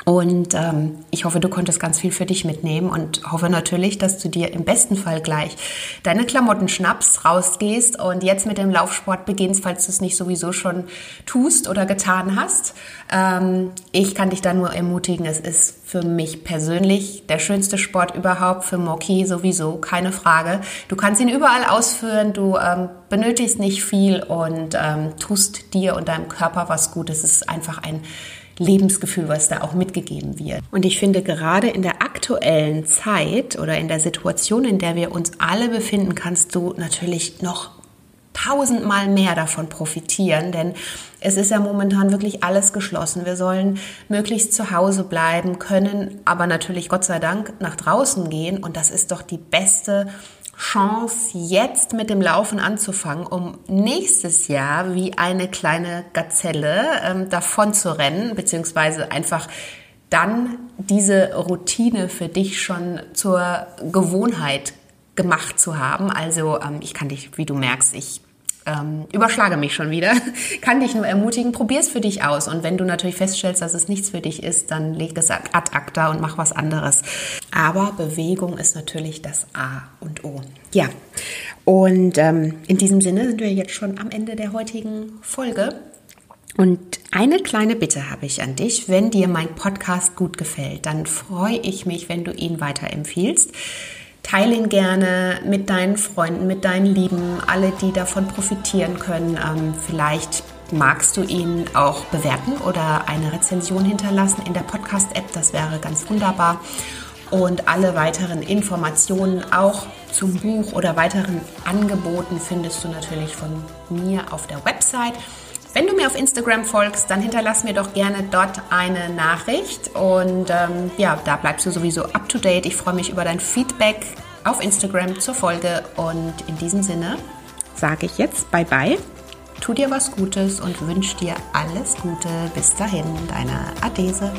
Und ähm, ich hoffe, du konntest ganz viel für dich mitnehmen und hoffe natürlich, dass du dir im besten Fall gleich deine Klamotten schnappst, rausgehst und jetzt mit dem Laufsport beginnst, falls du es nicht sowieso schon tust oder getan hast. Ähm, ich kann dich da nur ermutigen, es ist für mich persönlich der schönste Sport überhaupt, für Moki sowieso, keine Frage. Du kannst ihn überall ausführen, du ähm, benötigst nicht viel und ähm, tust dir und deinem Körper was Gutes. Es ist einfach ein Lebensgefühl, was da auch mitgegeben wird. Und ich finde gerade in der aktuellen Zeit oder in der Situation, in der wir uns alle befinden, kannst du natürlich noch tausendmal mehr davon profitieren, denn es ist ja momentan wirklich alles geschlossen. Wir sollen möglichst zu Hause bleiben können, aber natürlich Gott sei Dank nach draußen gehen und das ist doch die beste Chance, jetzt mit dem Laufen anzufangen, um nächstes Jahr wie eine kleine Gazelle ähm, davon zu rennen, beziehungsweise einfach dann diese Routine für dich schon zur Gewohnheit gemacht zu haben. Also ähm, ich kann dich, wie du merkst, ich ähm, überschlage mich schon wieder. Kann dich nur ermutigen, probier es für dich aus. Und wenn du natürlich feststellst, dass es nichts für dich ist, dann leg es ad acta und mach was anderes. Aber Bewegung ist natürlich das A und O. Ja, und ähm, in diesem Sinne sind wir jetzt schon am Ende der heutigen Folge. Und eine kleine Bitte habe ich an dich. Wenn dir mein Podcast gut gefällt, dann freue ich mich, wenn du ihn weiterempfiehlst. Teile ihn gerne mit deinen Freunden, mit deinen Lieben, alle, die davon profitieren können. Ähm, vielleicht magst du ihn auch bewerten oder eine Rezension hinterlassen in der Podcast-App. Das wäre ganz wunderbar. Und alle weiteren Informationen auch zum Buch oder weiteren Angeboten findest du natürlich von mir auf der Website. Wenn du mir auf Instagram folgst, dann hinterlass mir doch gerne dort eine Nachricht und ähm, ja, da bleibst du sowieso up to date. Ich freue mich über dein Feedback auf Instagram zur Folge und in diesem Sinne sage ich jetzt bye bye. Tu dir was Gutes und wünsche dir alles Gute. Bis dahin, deine Adese.